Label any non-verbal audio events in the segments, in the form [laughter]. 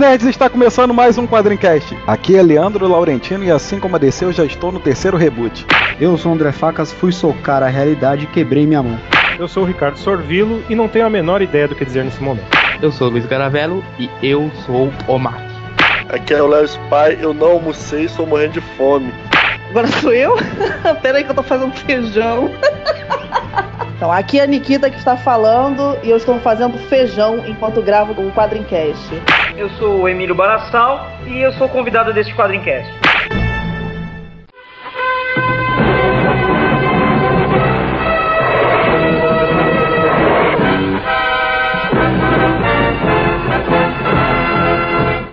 nerds, está começando mais um Quadrincast. Aqui é Leandro Laurentino e assim como a DC eu já estou no terceiro reboot. Eu sou o André Facas, fui socar a realidade e quebrei minha mão. Eu sou o Ricardo Sorvilo e não tenho a menor ideia do que dizer nesse momento. Eu sou o Luiz Garavello e eu sou o Mac. Aqui é o Léo Spy, eu não almocei, estou morrendo de fome. Agora sou eu? [laughs] Pera aí que eu tô fazendo feijão. [laughs] Então, aqui é a Nikita que está falando e eu estou fazendo feijão enquanto gravo o Quadrincast. Eu sou o Emílio Barassal e eu sou convidado deste Quadrincast.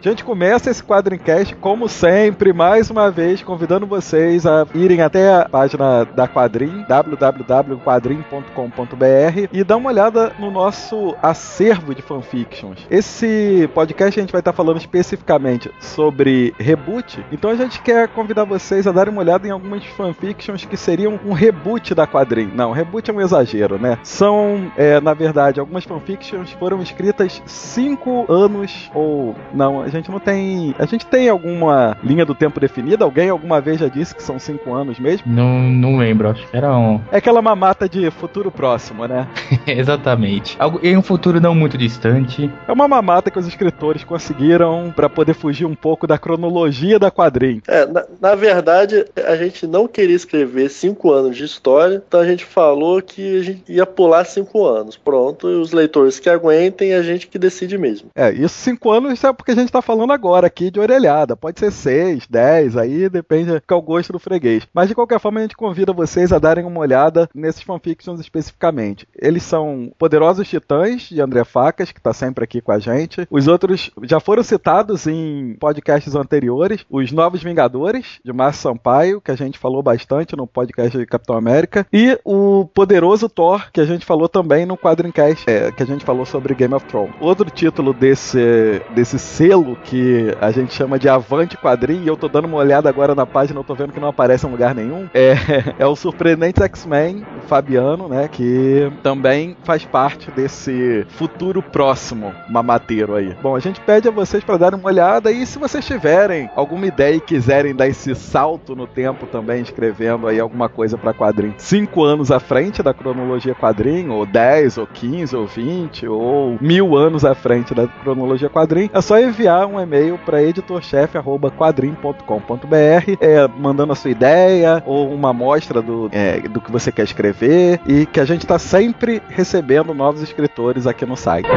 A gente começa esse Quadrincast, como sempre, mais uma vez, convidando vocês a irem até a página da Quadrim, www.quadrim.com.br e dar uma olhada no nosso acervo de fanfictions. Esse podcast a gente vai estar falando especificamente sobre reboot, então a gente quer convidar vocês a darem uma olhada em algumas fanfictions que seriam um reboot da Quadrim. Não, reboot é um exagero, né? São, é, na verdade, algumas fanfictions foram escritas cinco anos ou não, a gente não tem. A gente tem alguma linha do tempo definida? Alguém alguma vez já disse que são cinco anos mesmo? Não, não lembro, acho que era um. É aquela mamata de futuro próximo, né? [laughs] Exatamente. Algo, em um futuro não muito distante. É uma mamata que os escritores conseguiram para poder fugir um pouco da cronologia da quadrinho. É, na, na, verdade, a gente não queria escrever cinco anos de história, então a gente falou que a gente ia pular cinco anos. Pronto, e os leitores que aguentem, a gente que decide mesmo. É, isso cinco anos é porque a gente tá falando agora aqui de orelhada. Pode ser 6, 10, aí depende do gosto do freguês. Mas de qualquer forma, a gente convida vocês a darem uma olhada nesses fanfictions especificamente. Eles são Poderosos Titãs, de André Facas, que está sempre aqui com a gente. Os outros já foram citados em podcasts anteriores. Os Novos Vingadores, de Márcio Sampaio, que a gente falou bastante no podcast de Capitão América. E o Poderoso Thor, que a gente falou também no Quadrincast, é, que a gente falou sobre Game of Thrones. Outro título desse, desse selo que a gente chama de Avante Quadrinho, e eu tô dando uma olhada agora na página, eu tô vendo que não aparece em lugar nenhum, é, [laughs] é o Surpreendente X-Men, Fabiano, né, que também faz parte desse futuro próximo mamateiro aí. Bom, a gente pede a vocês para darem uma olhada e se vocês tiverem alguma ideia e quiserem dar esse salto no tempo também, escrevendo aí alguma coisa para quadrinho, cinco anos à frente da cronologia quadrinho, ou 10, ou 15, ou 20, ou mil anos à frente da cronologia quadrinho, é só enviar um e-mail para editorchefe.quadrim.com.br, é, mandando a sua ideia ou uma amostra do, é, do que você quer escrever e que a gente está sempre recebendo novos escritores aqui no site.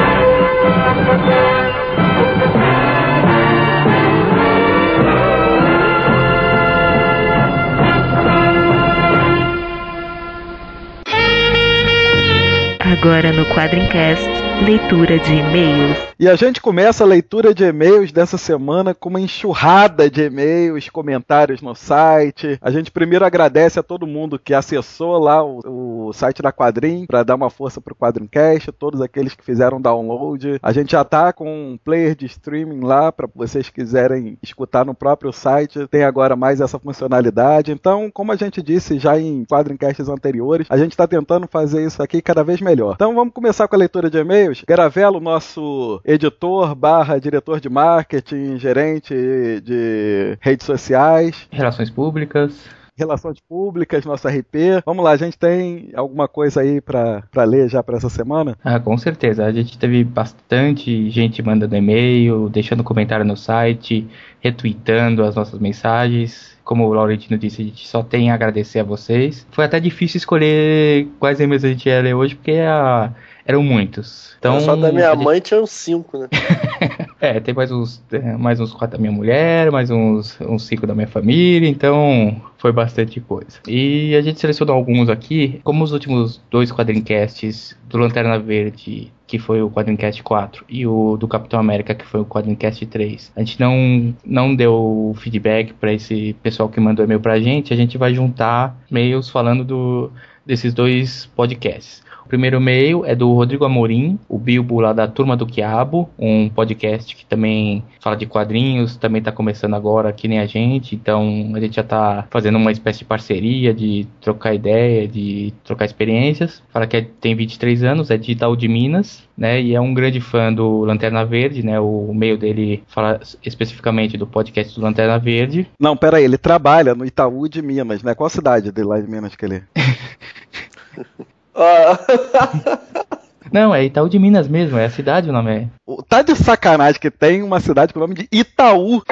Agora no Quadrincast, leitura de e-mails. E a gente começa a leitura de e-mails dessa semana com uma enxurrada de e-mails, comentários no site. A gente primeiro agradece a todo mundo que acessou lá o, o site da Quadrim para dar uma força pro Quadrincast, todos aqueles que fizeram download. A gente já tá com um player de streaming lá para vocês quiserem escutar no próprio site. Tem agora mais essa funcionalidade. Então, como a gente disse já em Quadrincasts anteriores, a gente está tentando fazer isso aqui cada vez melhor. Então, vamos começar com a leitura de e-mails. Garavelo, nosso editor barra diretor de marketing, gerente de redes sociais. Relações públicas. Relações Públicas, nosso RP. Vamos lá, a gente tem alguma coisa aí para ler já para essa semana? Ah, com certeza. A gente teve bastante gente mandando e-mail, deixando comentário no site, retweetando as nossas mensagens. Como o Laurentino disse, a gente só tem a agradecer a vocês. Foi até difícil escolher quais e-mails a gente ia ler hoje, porque a eram muitos. Então, só da minha mãe tinha uns cinco, né? [laughs] é, tem mais uns, mais uns quatro da minha mulher, mais uns, uns cinco da minha família, então foi bastante coisa. E a gente selecionou alguns aqui, como os últimos dois quadrincasts do Lanterna Verde, que foi o Quadrincast 4, e o do Capitão América, que foi o Quadrincast 3. A gente não, não deu feedback para esse pessoal que mandou e-mail pra gente, a gente vai juntar e-mails falando do, desses dois podcasts. Primeiro e-mail é do Rodrigo Amorim, o Bilbo lá da Turma do Quiabo, um podcast que também fala de quadrinhos, também tá começando agora, que nem a gente, então a gente já tá fazendo uma espécie de parceria, de trocar ideia, de trocar experiências. Fala que é- tem 23 anos, é de Itaú de Minas, né, e é um grande fã do Lanterna Verde, né, o meio dele fala especificamente do podcast do Lanterna Verde. Não, pera aí, ele trabalha no Itaú de Minas, né? Qual a cidade dele lá de Minas que ele... [laughs] [laughs] Não, é Itaú de Minas mesmo, é a cidade o nome é. O- Tá de sacanagem que tem uma cidade com o nome de Itaú.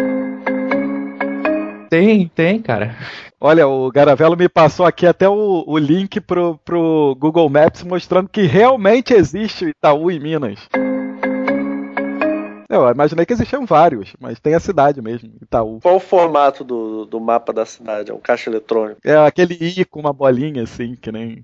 Tem, tem, cara. Olha, o Garavelo me passou aqui até o, o link pro, pro Google Maps mostrando que realmente existe o Itaú em Minas. Eu imaginei que existiam vários, mas tem a cidade mesmo, Itaú. qual o formato do, do mapa da cidade? É um caixa eletrônico. É aquele I com uma bolinha assim, que nem.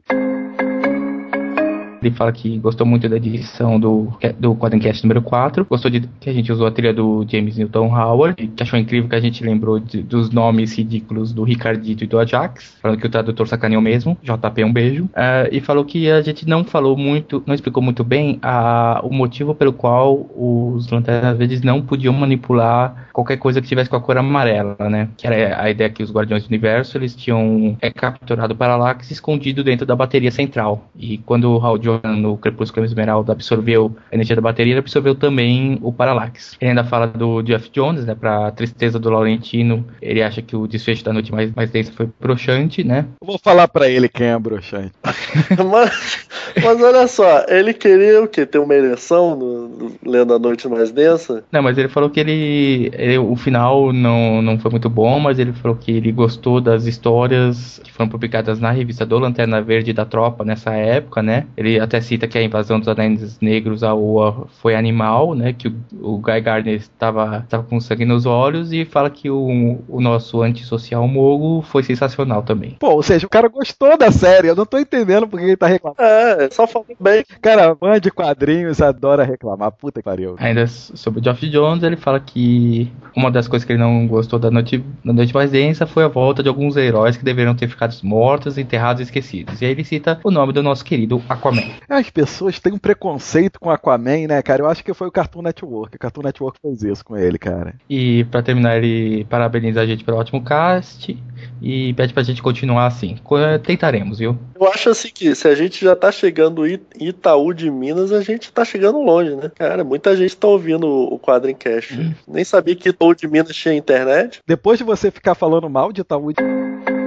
Ele fala que gostou muito da edição do, do Quadrincast número 4, gostou de que a gente usou a trilha do James Newton Howard, que achou incrível que a gente lembrou de- dos nomes ridículos do Ricardito e do Ajax, falando que o tradutor sacaneou mesmo, JP um beijo, Ah, e falou que a gente não falou muito, não explicou muito bem a, o motivo pelo qual os Lanternas Verdes não podiam manipular qualquer coisa que tivesse com a cor amarela, né? Que era a ideia que os Guardiões do Universo, eles tinham é, capturado o Parallax escondido dentro da bateria central, e quando o Hal no Crepúsculo Esmeralda absorveu a energia da bateria, ele absorveu também o Parallax. Ele ainda fala do Jeff Jones, né, pra tristeza do Laurentino, ele acha que o desfecho da noite mais, mais densa foi broxante, né? Eu vou falar pra ele quem é broxante. [laughs] mas, mas olha só, ele queria o quê? Ter uma ereção no, no- lendo a noite mais densa? Não, mas ele falou que ele, ele- o final não, não foi muito bom, mas ele falou que ele gostou das histórias que foram publicadas na revista do Lanterna Verde da Tropa nessa época, né? Ele até cita que a invasão dos anéis negros à Oa foi animal, né? Que o, o Guy Gardner estava, com sangue nos olhos e fala que o, o nosso antissocial Mogo foi sensacional também. Pô, ou seja, o cara gostou da série, eu não tô entendendo por que ele tá reclamando. É, só falou bem. Cara, fã de quadrinhos adora reclamar, puta que pariu. Ainda sobre o Geoff Jones, ele fala que uma das coisas que ele não gostou da noite, da noite mais densa foi a volta de alguns heróis que deveriam ter ficado mortos, enterrados e esquecidos. E aí ele cita o nome do nosso querido Aquaman. As pessoas têm um preconceito com Aquaman, né, cara? Eu acho que foi o Cartoon Network. O Cartoon Network fez isso com ele, cara. E pra terminar, ele parabeniza a gente pelo ótimo cast e pede pra gente continuar assim. Co- Tentaremos, viu? Eu acho assim que se a gente já tá chegando em Itaú de Minas, a gente tá chegando longe, né? Cara, muita gente tá ouvindo o Quadrincast. Nem sabia que Itaú de Minas tinha internet. Depois de você ficar falando mal de Itaú de...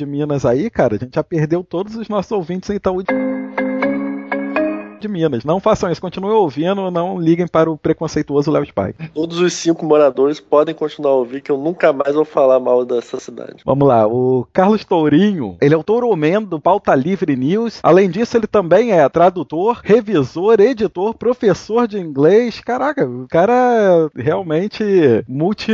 de Minas aí, cara, a gente já perdeu todos os nossos ouvintes Itaú de... Minas. Não façam isso, continuem ouvindo, não liguem para o preconceituoso Léo Spike. Todos os cinco moradores podem continuar a ouvir, que eu nunca mais vou falar mal dessa cidade. Vamos lá, o Carlos Tourinho, ele é o Touroman do Pauta Livre News. Além disso, ele também é tradutor, revisor, editor, professor de inglês. Caraca, o cara é realmente multi.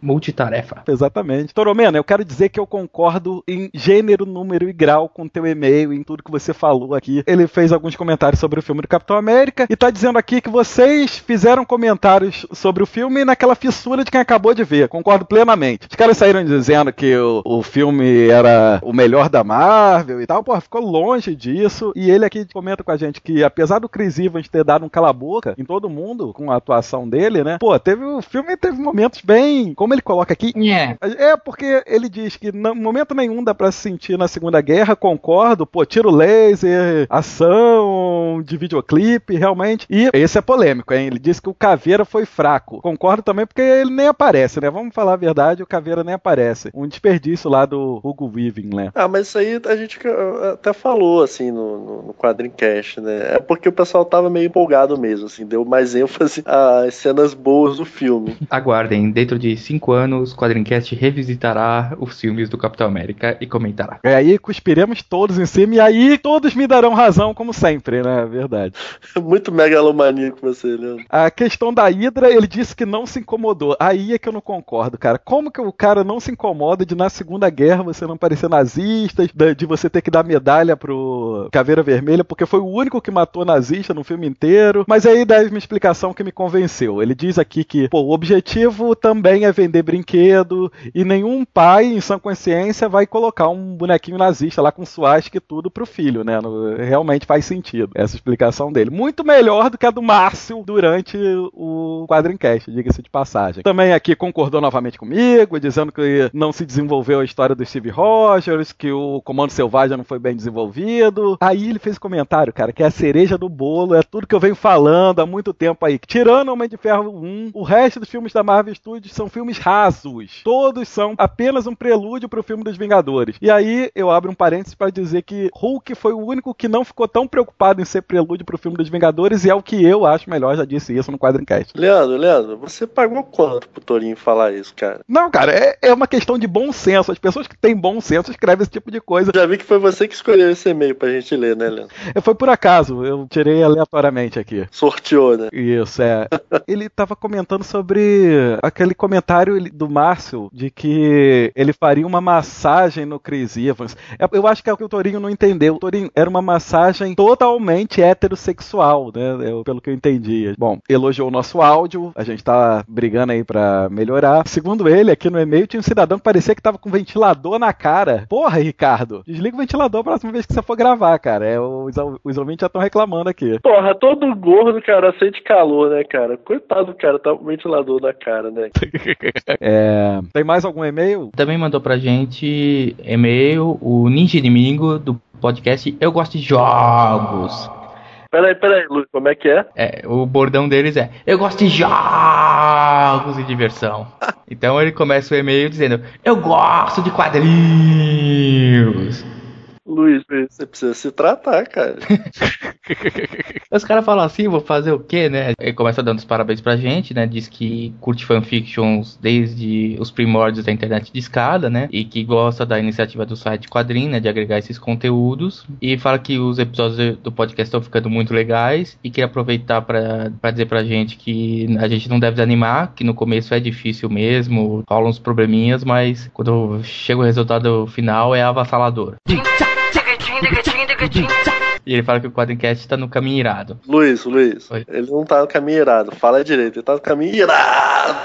Multitarefa. Exatamente. Toromeno, eu quero dizer que eu concordo em gênero, número e grau com teu e-mail, em tudo que você falou aqui. Ele fez alguns comentários sobre o filme do Capitão América e tá dizendo aqui que vocês fizeram comentários sobre o filme naquela fissura de quem acabou de ver. Concordo plenamente. Os caras saíram dizendo que o, o filme era o melhor da Marvel e tal. Pô, ficou longe disso. E ele aqui comenta com a gente que, apesar do Chris Evans ter dado um cala-boca em todo mundo com a atuação dele, né? Pô, teve o filme teve momentos bem. Como ele coloca aqui, Yeah. é porque ele diz que em momento nenhum dá pra se sentir na Segunda Guerra, concordo, pô, tiro laser, ação de videoclipe, realmente. E esse é polêmico, hein? Ele diz que o Caveira foi fraco. Concordo também porque ele nem aparece, né? Vamos falar a verdade, o Caveira nem aparece. Um desperdício lá do Hugo Weaving, né? Ah, mas isso aí a gente até falou, assim, no, no, no Quadrincast, né? É porque o pessoal tava meio empolgado mesmo, assim, deu mais [laughs] ênfase às cenas boas do filme. Aguardem, dentro de cinco anos, o Quadrincast revisitará os filmes do Capitão América e comentará. E aí cuspiremos todos em cima e aí todos me darão razão, como sempre, né? É verdade. [laughs] Muito megalomaníaco você, Leandro. A questão da Hydra, ele disse que não se incomodou. Aí é que eu não concordo, cara. Como que o cara não se incomoda de na Segunda Guerra você não parecer nazista, de você ter que dar medalha pro Caveira Vermelha, porque foi o único que matou nazista no filme inteiro. Mas aí dá uma explicação que me convenceu. Ele diz aqui que, pô, o objetivo também é vender brinquedo e nenhum pai em sã consciência vai colocar um bonequinho nazista lá com suástica e tudo pro filho, né? No- realmente faz sentido essa explicação dele. Muito melhor do que a do Márcio durante o quadrincast, diga-se de passagem. Também aqui concordou novamente comigo, dizendo que não se desenvolveu a história do Steve Rogers, que o Comando Selvagem não foi bem desenvolvido. Aí ele fez comentário, cara, que é a cereja do bolo, é tudo que eu venho falando há muito tempo aí. Tirando Homem de Ferro 1, o resto dos filmes da Marvel Studios são filmes rasos. Todos são apenas um prelúdio pro filme dos Vingadores. E aí eu abro um parênteses para dizer que Hulk foi o único que não ficou tão preocupado em ser prelúdio pro filme dos Vingadores e é o que eu acho melhor, já disse isso no Quadrincast. Leandro, Leandro, você pagou quanto pro Torinho falar isso, cara? Não, cara, é, é uma questão de bom senso. As pessoas que têm bom senso escrevem esse tipo de coisa. Já vi que foi você que escolheu esse e-mail pra gente ler, né, Leandro? Foi por acaso, eu tirei aleatoriamente aqui. Sorteou, né? Isso, é. [laughs] Ele tava comentando sobre aquele comentário do Márcio de que ele faria uma massagem no Chris Evans. É, Eu acho que é o que o Torinho não entendeu. O Torinho era uma massagem totalmente heterossexual, né? Eu- pelo que eu entendi. Bom, elogiou o nosso áudio, a gente tá brigando aí pra melhorar. Segundo ele, aqui no e-mail tinha um cidadão que parecia que tava com um ventilador na cara. Porra, Ricardo, desliga o ventilador a próxima vez que você for gravar, cara. É, os, os ouvintes já estão reclamando aqui. Porra, todo gordo, cara, sente calor, né, cara? Coitado do cara, tá com o ventilador na cara, né? [laughs] É, tem mais algum e-mail? Também mandou pra gente e-mail o Ninja Inimigo do podcast Eu Gosto de Jogos. Peraí, peraí, Luiz, como é que é? É, o bordão deles é Eu gosto de jogos e diversão. [laughs] Então ele começa o e-mail dizendo Eu gosto de quadrinhos. Luiz, você precisa se tratar, cara. [laughs] Os caras falam assim, vou fazer o quê, né? Ele começa dando os parabéns pra gente, né? Diz que curte fanfictions desde os primórdios da internet de escada, né? E que gosta da iniciativa do site Quadrim, né? De agregar esses conteúdos. E fala que os episódios do podcast estão ficando muito legais. E queria aproveitar pra pra dizer pra gente que a gente não deve desanimar, que no começo é difícil mesmo, rolam uns probleminhas, mas quando chega o resultado final é avassalador. E ele fala que o Quadrincast tá no caminho irado. Luiz, Luiz, Oi. ele não tá no caminho irado. Fala direito, ele tá no caminho irado.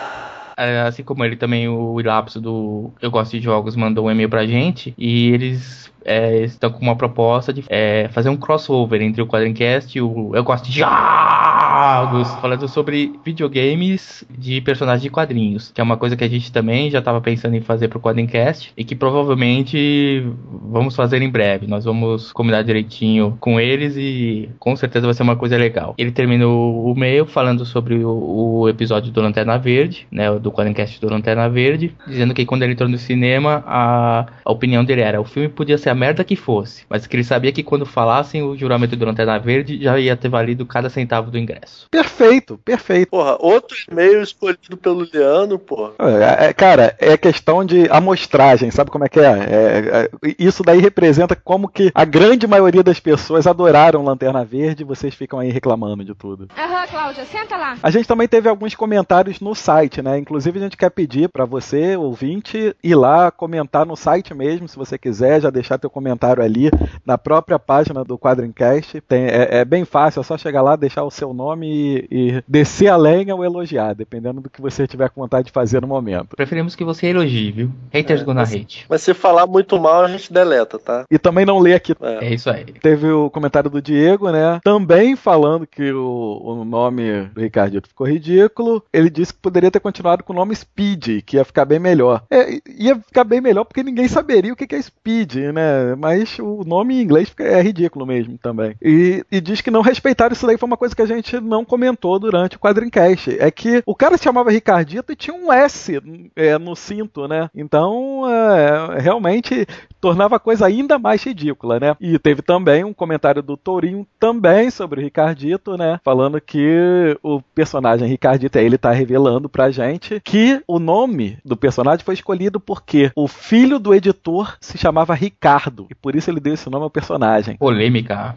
É, Assim como ele também, o Ilapso do Eu Gosto de Jogos mandou um e-mail pra gente e eles é, estão com uma proposta de é, fazer um crossover entre o Quadrincast e o Eu Gosto de Jogos, falando sobre videogames de personagens de quadrinhos, que é uma coisa que a gente também já estava pensando em fazer pro Quadrincast e que provavelmente vamos fazer em breve. Nós vamos combinar direitinho com eles e com certeza vai ser uma coisa legal. Ele terminou o e-mail falando sobre o, o episódio do Lanterna Verde, né, do Quadrincast do Lanterna Verde, dizendo que quando ele entrou no cinema, a, a opinião dele era: o filme podia ser a merda que fosse, mas que ele sabia que quando falassem o juramento do Lanterna Verde já ia ter valido cada centavo do ingresso. Perfeito, perfeito. Porra, outro e-mail escolhido pelo Leandro, porra. É, é, cara, é questão de amostragem, sabe como é que é? É, é? Isso daí representa como que a grande maioria das pessoas adoraram Lanterna Verde e vocês ficam aí reclamando de tudo. Aham, Cláudia, senta lá. A gente também teve alguns comentários no site, né? Inclusive a gente quer pedir pra você, ouvinte, ir lá comentar no site mesmo, se você quiser, já deixar teu comentário ali na própria página do Quadrincast. Tem, é, é bem fácil, é só chegar lá, deixar o seu nome e, e descer a lenha ou elogiar, dependendo do que você tiver com vontade de fazer no momento. Preferimos que você elogie, viu? Haters go na hate. Mas se falar muito mal, a gente deleta, tá? E também não ler aqui. É isso aí. Teve o comentário do Diego, né? Também falando que o, o nome do Ricardito ficou ridículo. Ele disse que poderia ter continuado com o nome Speed, que ia ficar bem melhor. É, ia ficar bem melhor porque ninguém saberia o que que é Speed, né? Mas o nome em inglês é ridículo mesmo também. E, e diz que não respeitaram isso daí, foi uma coisa que a gente não comentou durante o Quadrincast. É que o cara se chamava Ricardito e tinha um S é, no cinto, né? Então, é, realmente tornava a coisa ainda mais ridícula, né? E teve também um comentário do Tourinho também sobre o Ricardito, né? Falando que o personagem Ricardito, ele tá revelando pra gente que o nome do personagem foi escolhido porque o filho do editor se chamava Ricardo, e por isso ele deu esse nome ao personagem. Polêmica.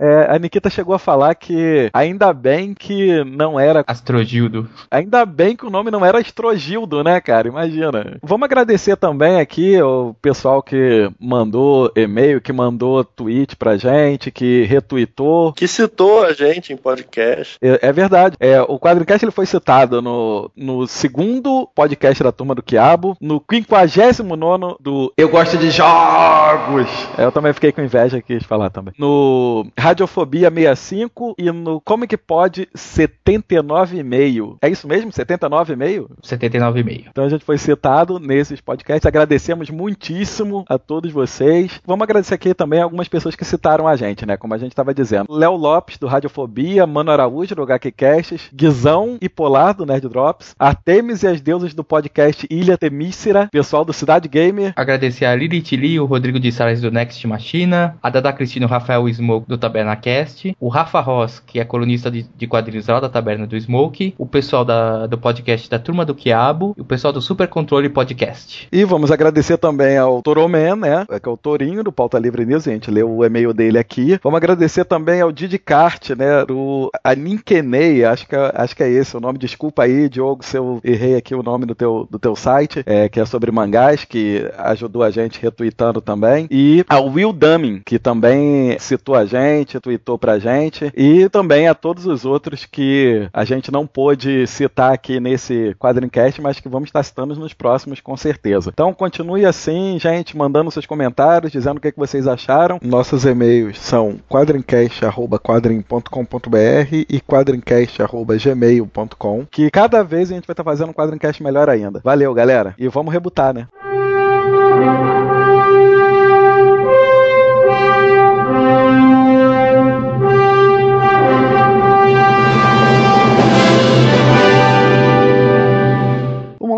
É, a Nikita chegou a falar que ainda bem que não era. Astrogildo. Ainda bem que o nome não era Astrogildo, né, cara? Imagina. Vamos agradecer também aqui o pessoal que mandou e-mail, que mandou tweet pra gente, que retweetou. Que citou a gente em podcast. É, é verdade. É, o Quadrincast ele foi citado no, no segundo podcast da Turma do Quiabo, no 59 do Eu Gosto de Jogos. É, eu também fiquei com inveja aqui de falar também. No Radiofobia 65 e no Comic Pod 79,5. É isso mesmo? 79,5? 79,5. Então a gente foi citado nesses podcasts. Agradecemos muitíssimo a todos vocês. Vamos agradecer aqui também algumas pessoas que citaram a gente, né? Como a gente estava dizendo. Léo Lopes, do Radiofobia, Mano Araújo, do HQ Casts, Guizão e Polar, do Nerd Drops, Artemis e as Deusas do podcast Ilha Temícera, pessoal do Cidade Gamer. Agradecer a Lilith Lee, o Rodrigo de Salles do Next Machina, a Dada Cristina e o Rafael Smoke do Taberna Cast, o Rafa Ross, que é colunista de, de quadrinhos lá da Taberna do Smoke, o pessoal da, do podcast da Turma do Quiabo e o pessoal do Super Controle Podcast. E vamos agradecer também ao Toroman, né? Que é o Torinho do Pauta Livre News, a gente leu o e-mail dele aqui. Vamos agradecer também ao Didi Kart, né? O Aninkenei, acho que, é- acho que é esse o nome. Desculpa aí, Diogo, se eu errei aqui o nome do teu, do teu site, é, que é sobre mangás, que ajudou a gente retweetando também. E ao Will Dumming, que também citou a gente, tweetou pra gente. E também a todos os outros que a gente não pôde citar aqui nesse Quadrincast, mas que vamos estar citando nos próximos com certeza. Então continue assim, gente, mandando seus comentários, dizendo o que, que vocês acharam. Nossos e-mails são quadrincast.quadrim.com.br e quadrincast.gmail.com que cada vez a gente vai estar fazendo um Quadrincast melhor ainda. Valeu, galera. E vamos rebutar, né? Vamos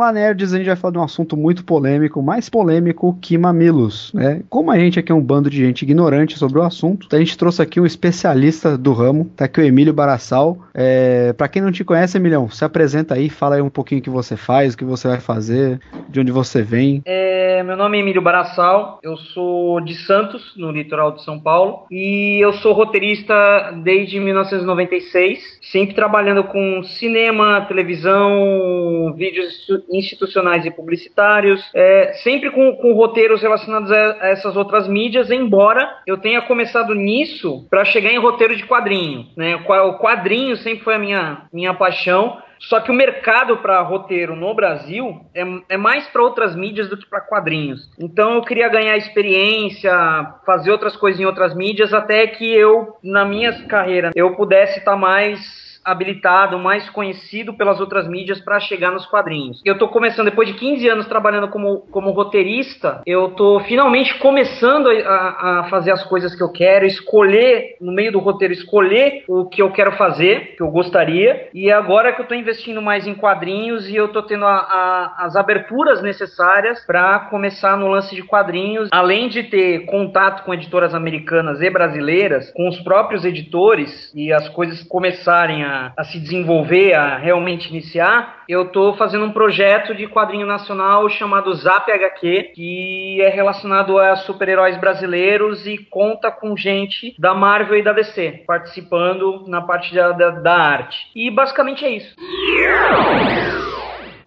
lá, nerds, a gente vai falar de um assunto muito polêmico, mais polêmico que mamilos, né? Como a gente aqui é um bando de gente ignorante sobre o assunto, a gente trouxe aqui um especialista do ramo, tá aqui o Emílio Barassal. É, para quem não te conhece, Emilhão, se apresenta aí, fala aí um pouquinho o que você faz, o que você vai fazer, de onde você vem. É, meu nome é Emílio Barassal, eu sou de Santos, no litoral de São Paulo, e eu sou roteirista desde 1996, sempre trabalhando com cinema, televisão, vídeos institucionais e publicitários, é, sempre com, com roteiros relacionados a, a essas outras mídias, embora eu tenha começado nisso para chegar em roteiro de quadrinho. Né? O qua- O quadrinho sempre foi a minha, minha paixão. Só que o mercado para roteiro no Brasil é, é mais para outras mídias do que para quadrinhos. Então eu queria ganhar experiência, fazer outras coisas em outras mídias, até que eu, na minha carreira, eu pudesse estar mais habilitado, mais conhecido pelas outras mídias para chegar nos quadrinhos. Eu tô começando, depois de 15 anos trabalhando como, como roteirista, eu tô finalmente começando a, a fazer as coisas que eu quero, escolher, no meio do roteiro, escolher o que eu quero fazer, que eu gostaria, e agora que eu tô investindo mais em quadrinhos e eu tô tendo a- a- as aberturas necessárias para começar no lance de quadrinhos, além de ter contato com editoras americanas e brasileiras, com os próprios editores e as coisas começarem a, a se desenvolver, a realmente iniciar, eu tô fazendo um projeto de quadrinho nacional chamado Zap HQ, que é relacionado a super-heróis brasileiros e conta com gente da Marvel e da DC participando na parte da, da, da arte. E basicamente é isso.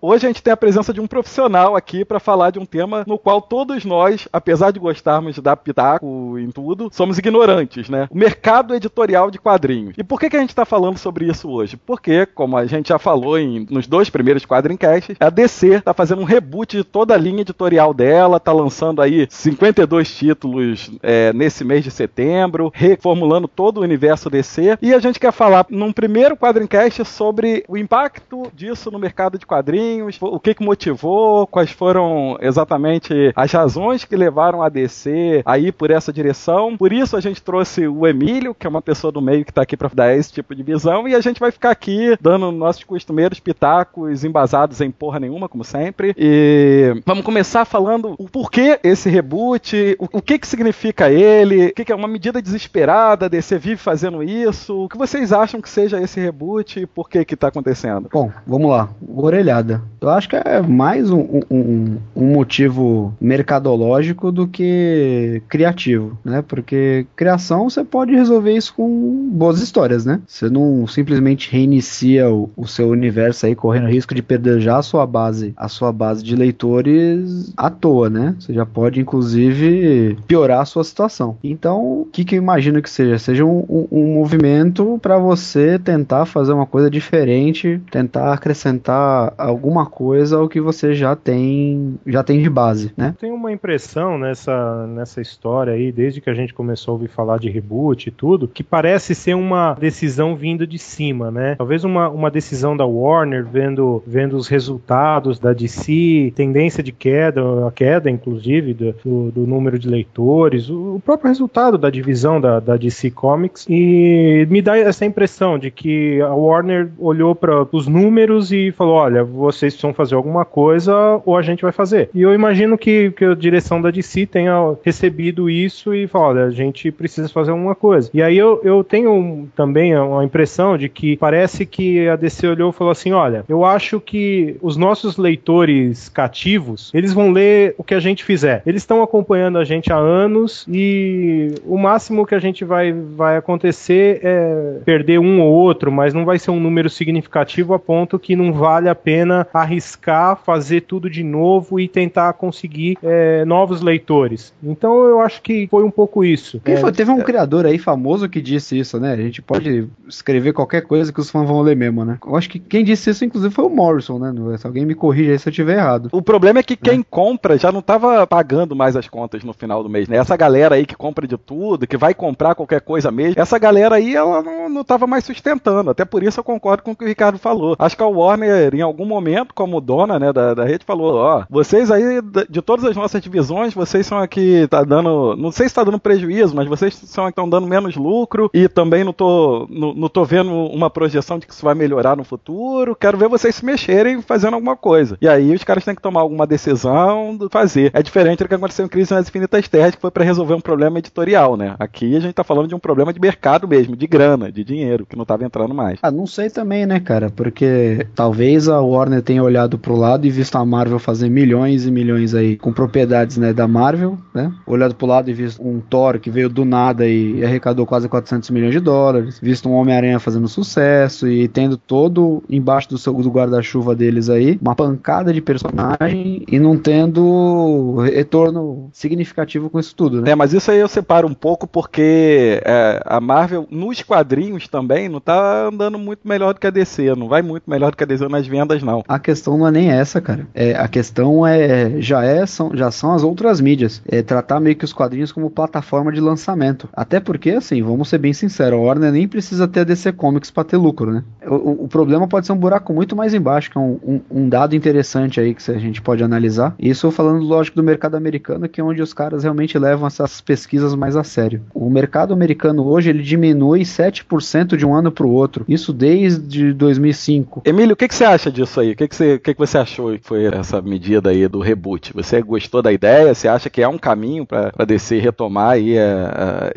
Hoje a gente tem a presença de um profissional aqui para falar de um tema no qual todos nós, apesar de gostarmos de dar pitaco em tudo, somos ignorantes, né? O mercado editorial de quadrinhos. E por que, que a gente está falando sobre isso hoje? Porque, como a gente já falou em, nos dois primeiros quadrincasts, a DC está fazendo um reboot de toda a linha editorial dela, tá lançando aí 52 títulos é, nesse mês de setembro, reformulando todo o universo DC. E a gente quer falar num primeiro quadrincast sobre o impacto disso no mercado de quadrinhos, quadrinhos, o que, que motivou, quais foram exatamente as razões que levaram a DC a ir por essa direção. Por isso a gente trouxe o Emílio, que é uma pessoa do meio que está aqui para dar esse tipo de visão, e a gente vai ficar aqui dando nossos costumeiros pitacos embasados em porra nenhuma, como sempre. E vamos começar falando o porquê esse reboot, o, o que que significa ele, o que, que é uma medida desesperada, DC vive fazendo isso, o que vocês acham que seja esse reboot e por que que tá acontecendo? Bom, vamos lá. Orelhada. Eu acho que é mais um, um, um motivo mercadológico do que criativo, né? Porque criação você pode resolver isso com boas histórias, né? Você não simplesmente reinicia o, o seu universo aí correndo risco de perder já a sua base, a sua base de leitores à toa, né? Você já pode, inclusive, piorar a sua situação. Então, o que, que eu imagino que seja? Seja um, um, movimento para você tentar fazer uma coisa diferente, tentar acrescentar alguma coisa ao que você já tem, já tem de base, né? Tenho uma impressão nessa, nessa história aí, desde que a gente começou a ouvir falar de reboot e tudo, que parece ser uma decisão vindo de cima, né? Talvez uma, uma decisão da Warner vendo, vendo os resultados da DC, tendência de queda, a queda, inclusive, do, do número de leitores, o próprio resultado da divisão da, da DC Comics, e me dá essa impressão de que a Warner olhou para os números e falou: olha, vocês precisam fazer alguma coisa ou a gente vai fazer. E eu imagino que, que a direção da DC tenha recebido isso e falou: olha, a gente precisa fazer alguma coisa. E aí eu, eu tenho também uma impressão de que parece que a DC olhou e falou assim: olha, eu acho que os nossos leitores cativos, eles vão ler o que a gente fizer. Eles estão acompanhando a gente há anos e o máximo que a gente vai, vai acontecer é perder um ou outro, mas não vai ser um número significativo a ponto que não vale a pena arriscar, fazer tudo de novo e tentar conseguir é, novos leitores. Então eu acho que foi um pouco isso. Quem foi? Teve um criador aí famoso que disse isso, né? A gente pode escrever qualquer coisa que os fãs vão ler mesmo, né? Eu acho que quem disse isso, inclusive, foi o Morrison, né? Se alguém me corrija aí se eu estiver errado. O problema é que quem compra já não tava pagando mais as contas no final do mês, né? Essa galera aí que compra de tudo, que vai comprar qualquer coisa mesmo, essa galera aí, ela não, não tava mais sustentando. Até por isso eu concordo com o que o Ricardo falou. Acho que a Warner, em algum momento, como dona, né, da, da rede, falou, ó, vocês aí, de todas as nossas divisões, vocês são aqui, tá dando, não sei se tá dando prejuízo, mas vocês são aqui estão dando menos lucro e também não tô, não, não tô vendo uma projeção de que isso vai melhorar no futuro. Quero ver vocês se mexerem fazendo alguma coisa. E aí os caras têm que tomar alguma decisão de fazer. É diferente do que aconteceu em Crise nas Infinitas Terras, que foi para resolver um problema editorial, né? Aqui a gente tá falando de um problema de mercado mesmo, de grana, de dinheiro, que não tava entrando mais. Ah, não sei também, né, cara? Porque talvez a Warner tenha olhado pro lado e visto a Marvel fazer milhões e milhões aí com propriedades, né, da Marvel, né? Olhado pro lado e visto um Thor que veio do nada e arrecadou quase 400 milhões de dólares, visto um Homem-Aranha fazendo sucesso e tendo todo embaixo do do guarda-chuva deles aí uma pancada de personagem e não tendo retorno significativo com isso tudo, né? É, mas isso aí eu separo um pouco porque é, a Marvel nos quadrinhos também não tá andando muito melhor do que a DC, não vai muito melhor do que a DC nas vendas não. A questão não é nem essa, cara. É, a questão é já é são, já são as outras mídias, é tratar meio que os quadrinhos como plataforma de lançamento. Até porque assim, vamos ser bem sinceros, a Warner nem precisa ter a DC Comics para ter lucro, né? O, o, problema pode ser um buraco muito mais embaixo, que é um, um, um, dado interessante aí que a gente pode analisar. Isso falando, lógico, do mercado americano, que é onde os caras realmente levam essas pesquisas mais a sério. O mercado americano hoje ele diminui 7% de um ano para o outro. Isso desde 2005. Emílio, o que, que você acha disso aí? O que, que, você, o que, que você achou que foi essa medida aí do reboot? Você gostou da ideia? Você acha que é um caminho para DC retomar aí, é,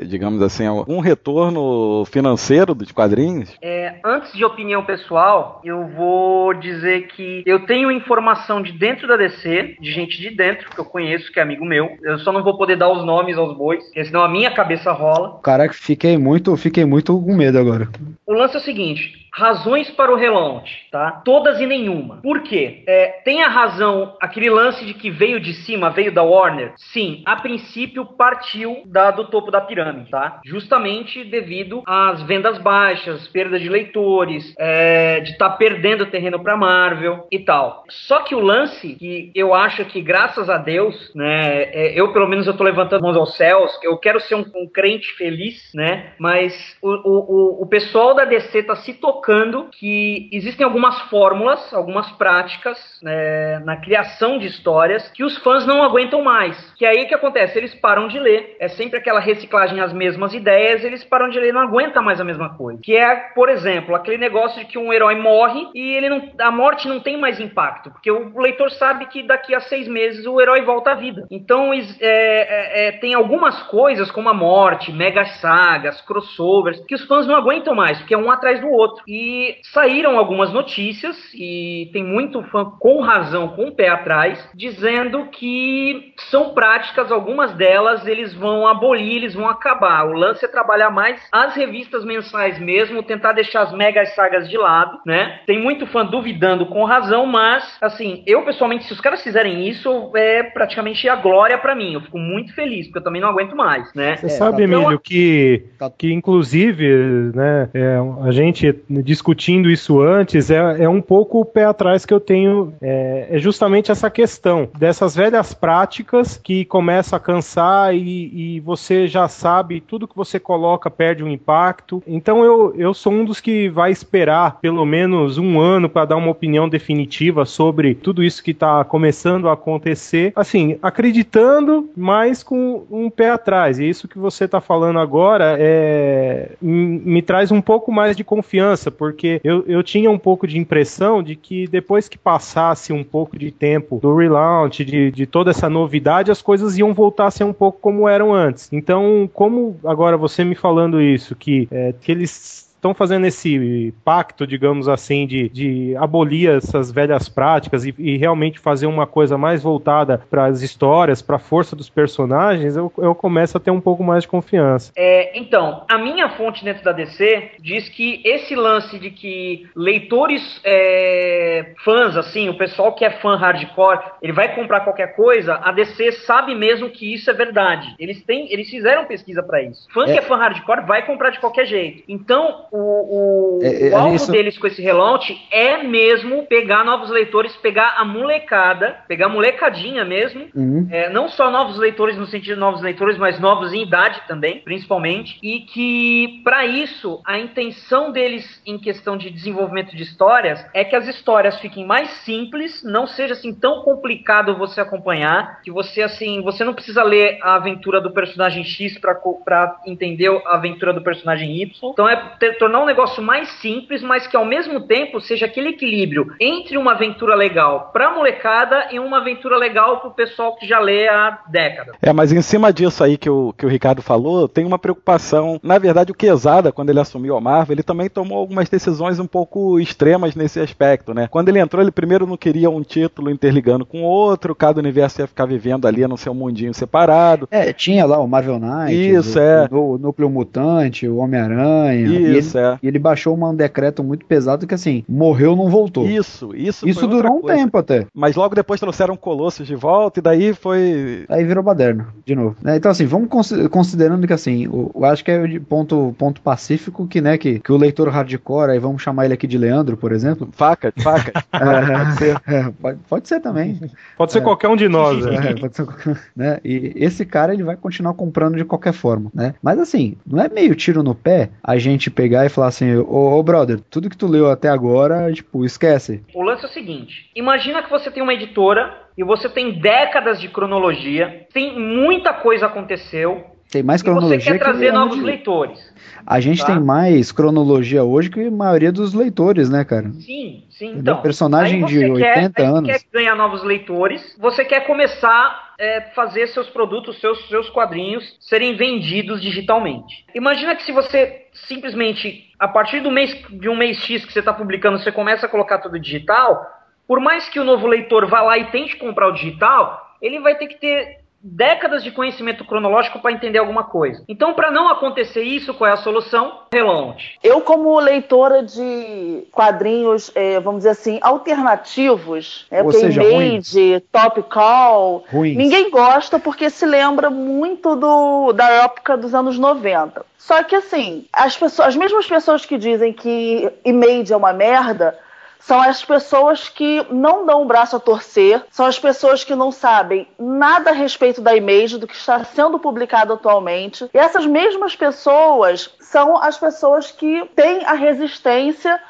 é, digamos assim, um retorno financeiro dos quadrinhos? É, antes de opinião pessoal, eu vou dizer que eu tenho informação de dentro da DC, de gente de dentro, que eu conheço, que é amigo meu. Eu só não vou poder dar os nomes aos bois, porque senão a minha cabeça rola. Caraca, fiquei muito, fiquei muito com medo agora. O lance é o seguinte: razões para o relaunch, tá? Todas e nenhuma. Por quê? É, tem a razão, aquele lance de que veio de cima, veio da Warner? Sim, a princípio partiu da, do topo da pirâmide, tá? Justamente devido às vendas baixas, perda de leitores, é, de estar tá perdendo terreno para Marvel e tal. Só que o lance, que eu acho que graças a Deus, né, é, eu pelo menos eu tô levantando mãos aos céus, eu quero ser um, um crente feliz, né? Mas o, o, o pessoal da DC tá se tocando colocando que existem algumas fórmulas, algumas práticas né, na criação de histórias que os fãs não aguentam mais. Que aí o que acontece? Eles param de ler. É sempre aquela reciclagem as mesmas ideias, eles param de ler, não aguenta mais a mesma coisa. Que é, por exemplo, aquele negócio de que um herói morre e ele não, a morte não tem mais impacto, porque o leitor sabe que daqui a seis meses o herói volta à vida. Então é, é, é, tem algumas coisas como a morte, mega sagas, crossovers, que os fãs não aguentam mais, porque é um atrás do outro. E saíram algumas notícias, e tem muito fã com razão, com o pé atrás, dizendo que são práticas, algumas delas eles vão abolir, eles vão acabar. O lance é trabalhar mais as revistas mensais mesmo, tentar deixar as mega sagas de lado, né? Tem muito fã duvidando com razão, mas, assim, eu pessoalmente, se os caras fizerem isso, é praticamente a glória para mim. Eu fico muito feliz, porque eu também não aguento mais, né? Você é, sabe, tá Emílio, que, tá. que inclusive, né, é, a gente discutindo isso antes, é, é um pouco o pé atrás que eu tenho, é, é justamente essa questão dessas velhas práticas que começa a cansar e, e você já sabe, tudo que você coloca perde um impacto. Então eu, eu sou um dos que vai esperar pelo menos um ano para dar uma opinião definitiva sobre tudo isso que está começando a acontecer. Assim, acreditando, mas com um pé atrás. E isso que você está falando agora é, me traz um pouco mais de confiança, porque eu, eu tinha um pouco de impressão de que depois que passasse um pouco de tempo do relaunch, de, de toda essa novidade, as coisas iam voltar a ser um pouco como eram antes. Então, como agora você me falando isso, que, é, que eles estão fazendo esse pacto, digamos assim, de, de abolir essas velhas práticas e, e realmente fazer uma coisa mais voltada para as histórias, para a força dos personagens, eu, eu começo a ter um pouco mais de confiança. É, então, a minha fonte dentro da DC diz que esse lance de que leitores é, fãs, assim, o pessoal que é fã hardcore, ele vai comprar qualquer coisa, a DC sabe mesmo que isso é verdade. Eles têm, eles fizeram pesquisa para isso. Fã é. que é fã hardcore vai comprar de qualquer jeito. Então, o, o, é, é, o alvo isso... deles com esse relaunch é mesmo pegar novos leitores, pegar a molecada, pegar a molecadinha mesmo, uhum. é, não só novos leitores no sentido de novos leitores, mas novos em idade também, principalmente, e que para isso a intenção deles em questão de desenvolvimento de histórias é que as histórias fiquem mais simples, não seja assim tão complicado você acompanhar, que você assim, você não precisa ler a aventura do personagem X para entender a aventura do personagem Y. Então é ter, tornar um negócio mais simples, mas que ao mesmo tempo seja aquele equilíbrio entre uma aventura legal pra molecada e uma aventura legal pro pessoal que já lê há décadas. É, mas em cima disso aí que o, que o Ricardo falou, tem uma preocupação. Na verdade, o Quesada, quando ele assumiu a Marvel, ele também tomou algumas decisões um pouco extremas nesse aspecto, né? Quando ele entrou, ele primeiro não queria um título interligando com outro, cada universo ia ficar vivendo ali no seu mundinho separado. É, tinha lá o Marvel Knight, Isso, o, é. o, o Núcleo Mutante, o Homem-Aranha. Isso, ele, é. E ele baixou um decreto muito pesado que assim, morreu, não voltou. Isso, isso. Isso durou um coisa. tempo até. Mas logo depois trouxeram Colossus de volta e daí foi. Aí virou baderno, de novo. Né, então assim, vamos considerando que assim, eu acho que é de ponto, ponto pacífico que, né, que, que o leitor hardcore, aí vamos chamar ele aqui de Leandro, por exemplo. Faca, faca. [laughs] é, pode, ser. É, pode, pode, ser também. Pode ser é. qualquer um de nós. É, pode ser qualquer, né? E esse cara ele vai continuar comprando de qualquer forma, né? Mas assim, não é meio tiro no pé a gente pegar e falar assim, ô, ô brother, tudo que tu leu até agora, tipo, esquece. O lance é o seguinte: imagina que você tem uma editora e você tem décadas de cronologia, tem muita coisa aconteceu. Tem mais cronologia. E você quer trazer novos de... leitores. A gente tá? tem mais cronologia hoje que a maioria dos leitores, né, cara? Sim, sim. Então, personagem de 80 quer, anos. Você quer ganhar novos leitores, você quer começar é, fazer seus produtos, seus, seus quadrinhos serem vendidos digitalmente. Imagina que se você simplesmente, a partir do mês, de um mês X que você está publicando, você começa a colocar tudo digital, por mais que o novo leitor vá lá e tente comprar o digital, ele vai ter que ter décadas de conhecimento cronológico para entender alguma coisa. Então, para não acontecer isso, qual é a solução? Relaunch. Eu, como leitora de quadrinhos, é, vamos dizer assim, alternativos, né, Ou seja, Made, Top Call, Ruins. ninguém gosta porque se lembra muito do, da época dos anos 90. Só que assim, as, pessoas, as mesmas pessoas que dizem que Image é uma merda, são as pessoas que não dão o braço a torcer, são as pessoas que não sabem nada a respeito da image, do que está sendo publicado atualmente. E essas mesmas pessoas são as pessoas que têm a resistência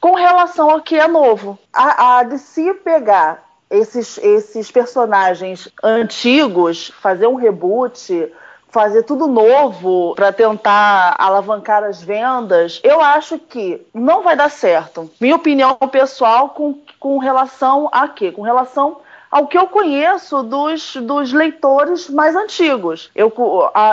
com relação ao que é novo. A, a DC pegar esses, esses personagens antigos, fazer um reboot, fazer tudo novo para tentar alavancar as vendas, eu acho que não vai dar certo. Minha opinião pessoal com, com relação a quê? Com relação ao que eu conheço dos, dos leitores mais antigos. Eu,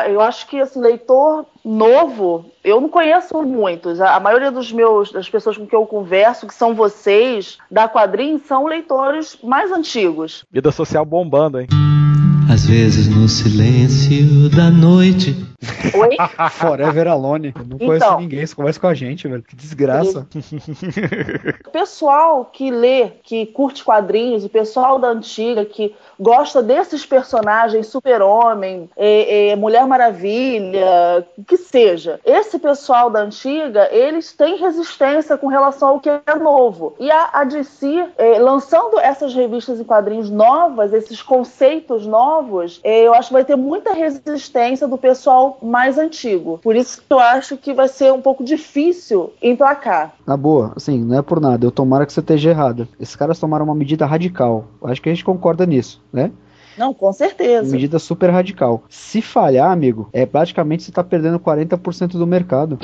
eu acho que esse leitor novo, eu não conheço muitos. A, a, maioria dos meus, das pessoas com que eu converso, que são vocês, da quadrinho, são leitores mais antigos. Vida social bombando, hein? Às vezes no silêncio da noite. Oi? [laughs] Forever Alone. Eu não então, conheço ninguém, você conversa com a gente, velho. Que desgraça. O pessoal que lê, que curte quadrinhos, o pessoal da antiga que gosta desses personagens, Super-Homem, é, é, Mulher Maravilha, que seja. Esse pessoal da antiga, eles têm resistência com relação ao que é novo. E a, a DC, é, lançando essas revistas em quadrinhos novas, esses conceitos novos, é, eu acho que vai ter muita resistência do pessoal mais antigo. Por isso que eu acho que vai ser um pouco difícil emplacar. Na boa, assim, não é por nada. Eu tomara que você esteja errado. Esses caras tomaram uma medida radical. Acho que a gente concorda nisso né? Não, com certeza. Medida super radical. Se falhar, amigo, é praticamente você tá perdendo 40% do mercado.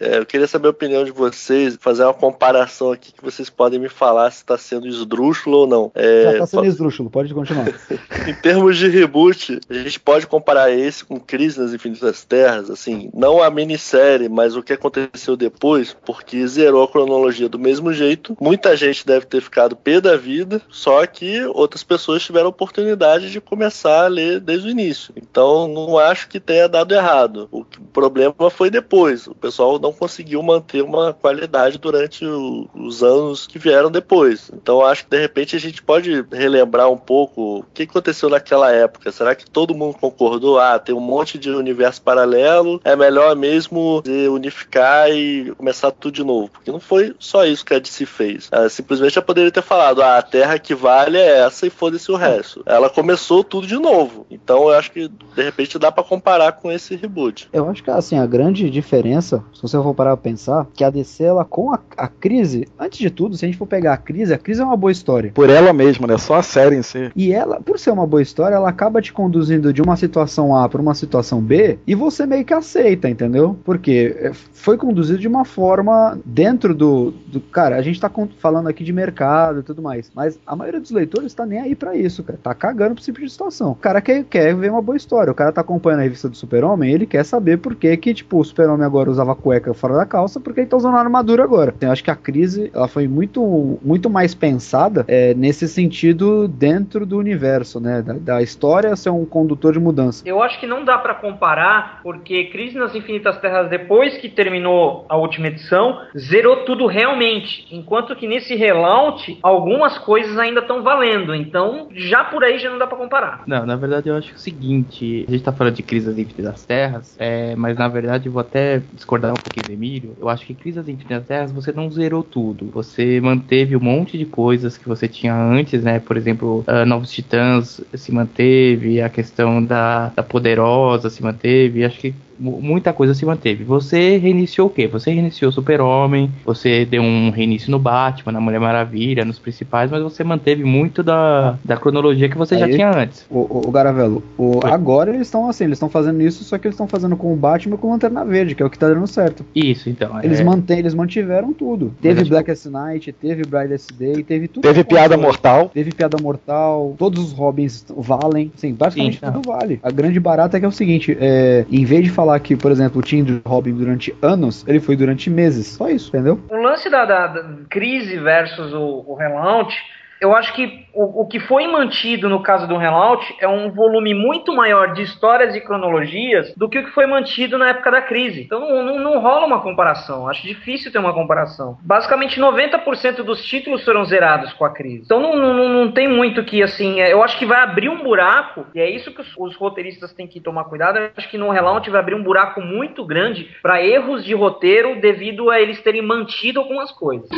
É, eu queria saber a opinião de vocês, fazer uma comparação aqui que vocês podem me falar se está sendo esdrúxulo ou não. É, Já está sendo esdrúxulo, pode continuar. [laughs] em termos de reboot, a gente pode comparar esse com Crise nas Infinitas Terras, assim, não a minissérie, mas o que aconteceu depois, porque zerou a cronologia do mesmo jeito. Muita gente deve ter ficado pé da vida, só que outras pessoas tiveram oportunidade de começar a ler desde o início. Então, não acho que tenha dado errado. O problema foi depois. O pessoal não não conseguiu manter uma qualidade durante o, os anos que vieram depois. Então acho que de repente a gente pode relembrar um pouco o que aconteceu naquela época. Será que todo mundo concordou? Ah, tem um monte de universo paralelo, é melhor mesmo unificar e começar tudo de novo. Porque não foi só isso que a DC fez. Ela simplesmente já poderia ter falado: ah, a Terra que vale é essa e foda-se o resto. Ela começou tudo de novo. Então eu acho que de repente dá para comparar com esse reboot. Eu acho que assim, a grande diferença, se você eu for parar pra pensar, que a DC, ela com a, a crise, antes de tudo, se a gente for pegar a crise, a crise é uma boa história. Por ela mesma, né? Só a série em si. E ela, por ser uma boa história, ela acaba te conduzindo de uma situação A para uma situação B e você meio que aceita, entendeu? Porque é, foi conduzido de uma forma dentro do. do cara, a gente tá falando aqui de mercado e tudo mais, mas a maioria dos leitores tá nem aí para isso, cara. Tá cagando pro tipo de situação. O cara quer, quer ver uma boa história. O cara tá acompanhando a revista do Super-Homem, ele quer saber por que, que tipo, o Super-Homem agora usava cueca fora da calça porque ele tá usando a armadura agora. Eu acho que a crise ela foi muito, muito mais pensada é, nesse sentido dentro do universo, né? Da, da, história ser um condutor de mudança. Eu acho que não dá para comparar, porque Crise nas Infinitas Terras, depois que terminou a última edição, zerou tudo realmente. Enquanto que nesse relaunch, algumas coisas ainda estão valendo. Então, já por aí já não dá para comparar. Não, na verdade eu acho o seguinte: a gente tá falando de Crise nas Infinitas Terras, é, mas na verdade eu vou até discordar um pouquinho do Emílio. Eu acho que Crise das Infinitas Terras você não zerou tudo. Você manteve um monte de coisas que você tinha antes, né? Por exemplo, uh, Novos Titãs se manteve, a questão da, da Poderosa se manteve. Acho que muita coisa se manteve. Você reiniciou o quê? Você reiniciou Super-Homem, você deu um reinício no Batman, na Mulher Maravilha, nos principais, mas você manteve muito da, da cronologia que você Aí, já tinha antes. O, o, o Garavelo, o, agora eles estão assim, eles estão fazendo isso, só que eles estão fazendo com o Batman e com o Lanterna Verde, que é o que tá dando certo. Isso, então. Eles, é... mantém, eles mantiveram tudo. Teve Blackest Night, teve Brightest Day, teve tudo. Teve Piada Mortal. Teve Piada Mortal, todos os Robins valem. Sim, basicamente Sim, tudo vale. A grande barata é que é o seguinte, é, em vez de falar falar que, por exemplo, o time do Robin durante anos, ele foi durante meses. Só isso, entendeu? O lance da, da, da crise versus o, o relaunch eu acho que o, o, que foi mantido no caso do Relaunch é um volume muito maior de histórias e cronologias do que o que foi mantido na época da crise. Então não, não, não rola uma comparação. Acho difícil ter uma comparação. Basicamente 90% dos títulos foram zerados com a crise. Então não, não, não tem muito que assim. É, eu acho que vai abrir um buraco, e é isso que os, os roteiristas têm que tomar cuidado. Eu acho que no Relaunch vai abrir um buraco muito grande para erros de roteiro devido a eles terem mantido algumas coisas.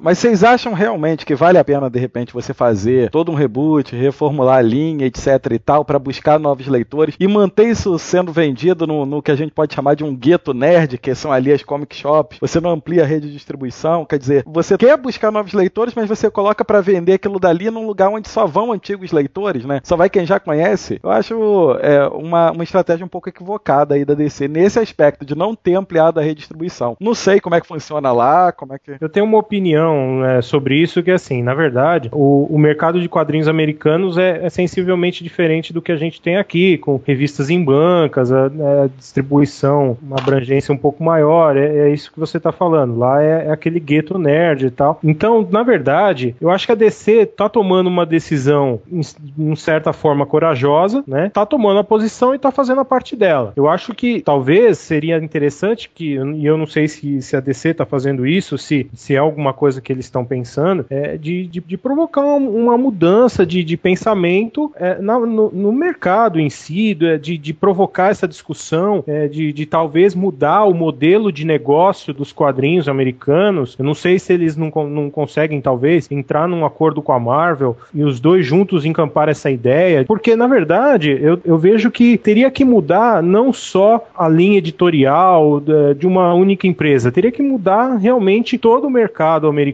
Mas vocês acham realmente que vale a pena, de repente, você fazer todo um reboot, reformular a linha, etc e tal, para buscar novos leitores e manter isso sendo vendido no, no, que a gente pode chamar de um gueto nerd, que são ali as comic shops. Você não amplia a rede de distribuição, quer dizer, você quer buscar novos leitores, mas você coloca para vender aquilo dali num lugar onde só vão antigos leitores, né? Só vai quem já conhece. Eu acho é, uma, uma estratégia um pouco equivocada aí da DC nesse aspecto de não ter ampliado a redistribuição. Não sei como é que funciona lá, como é que. Eu tenho uma opinião é, sobre isso que assim, na verdade, o, o mercado de quadrinhos americanos é, é sensivelmente diferente do que a gente tem aqui, com revistas em bancas, a, a distribuição, uma abrangência um pouco maior. É, é isso que você está falando. Lá é, é, aquele gueto nerd e tal. Então, na verdade, eu acho que a DC tá tomando uma decisão, em, certa forma, corajosa, né? Tá tomando a posição e tá fazendo a parte dela. Eu acho que talvez seria interessante que, e eu não sei se, se a DC tá fazendo isso, se, se é alguma coisa que eles estão pensando, é de, de, de provocar uma, mudança de, de pensamento é, na, no, no, mercado em si, de, de provocar essa discussão, é, de, de talvez mudar o modelo de negócio dos quadrinhos americanos. Eu não sei se eles não, não conseguem, talvez, entrar num acordo com a Marvel e os dois juntos encampar essa ideia, porque na verdade eu, eu vejo que teria que mudar não só a linha editorial de uma única empresa, teria que mudar realmente todo o mercado americano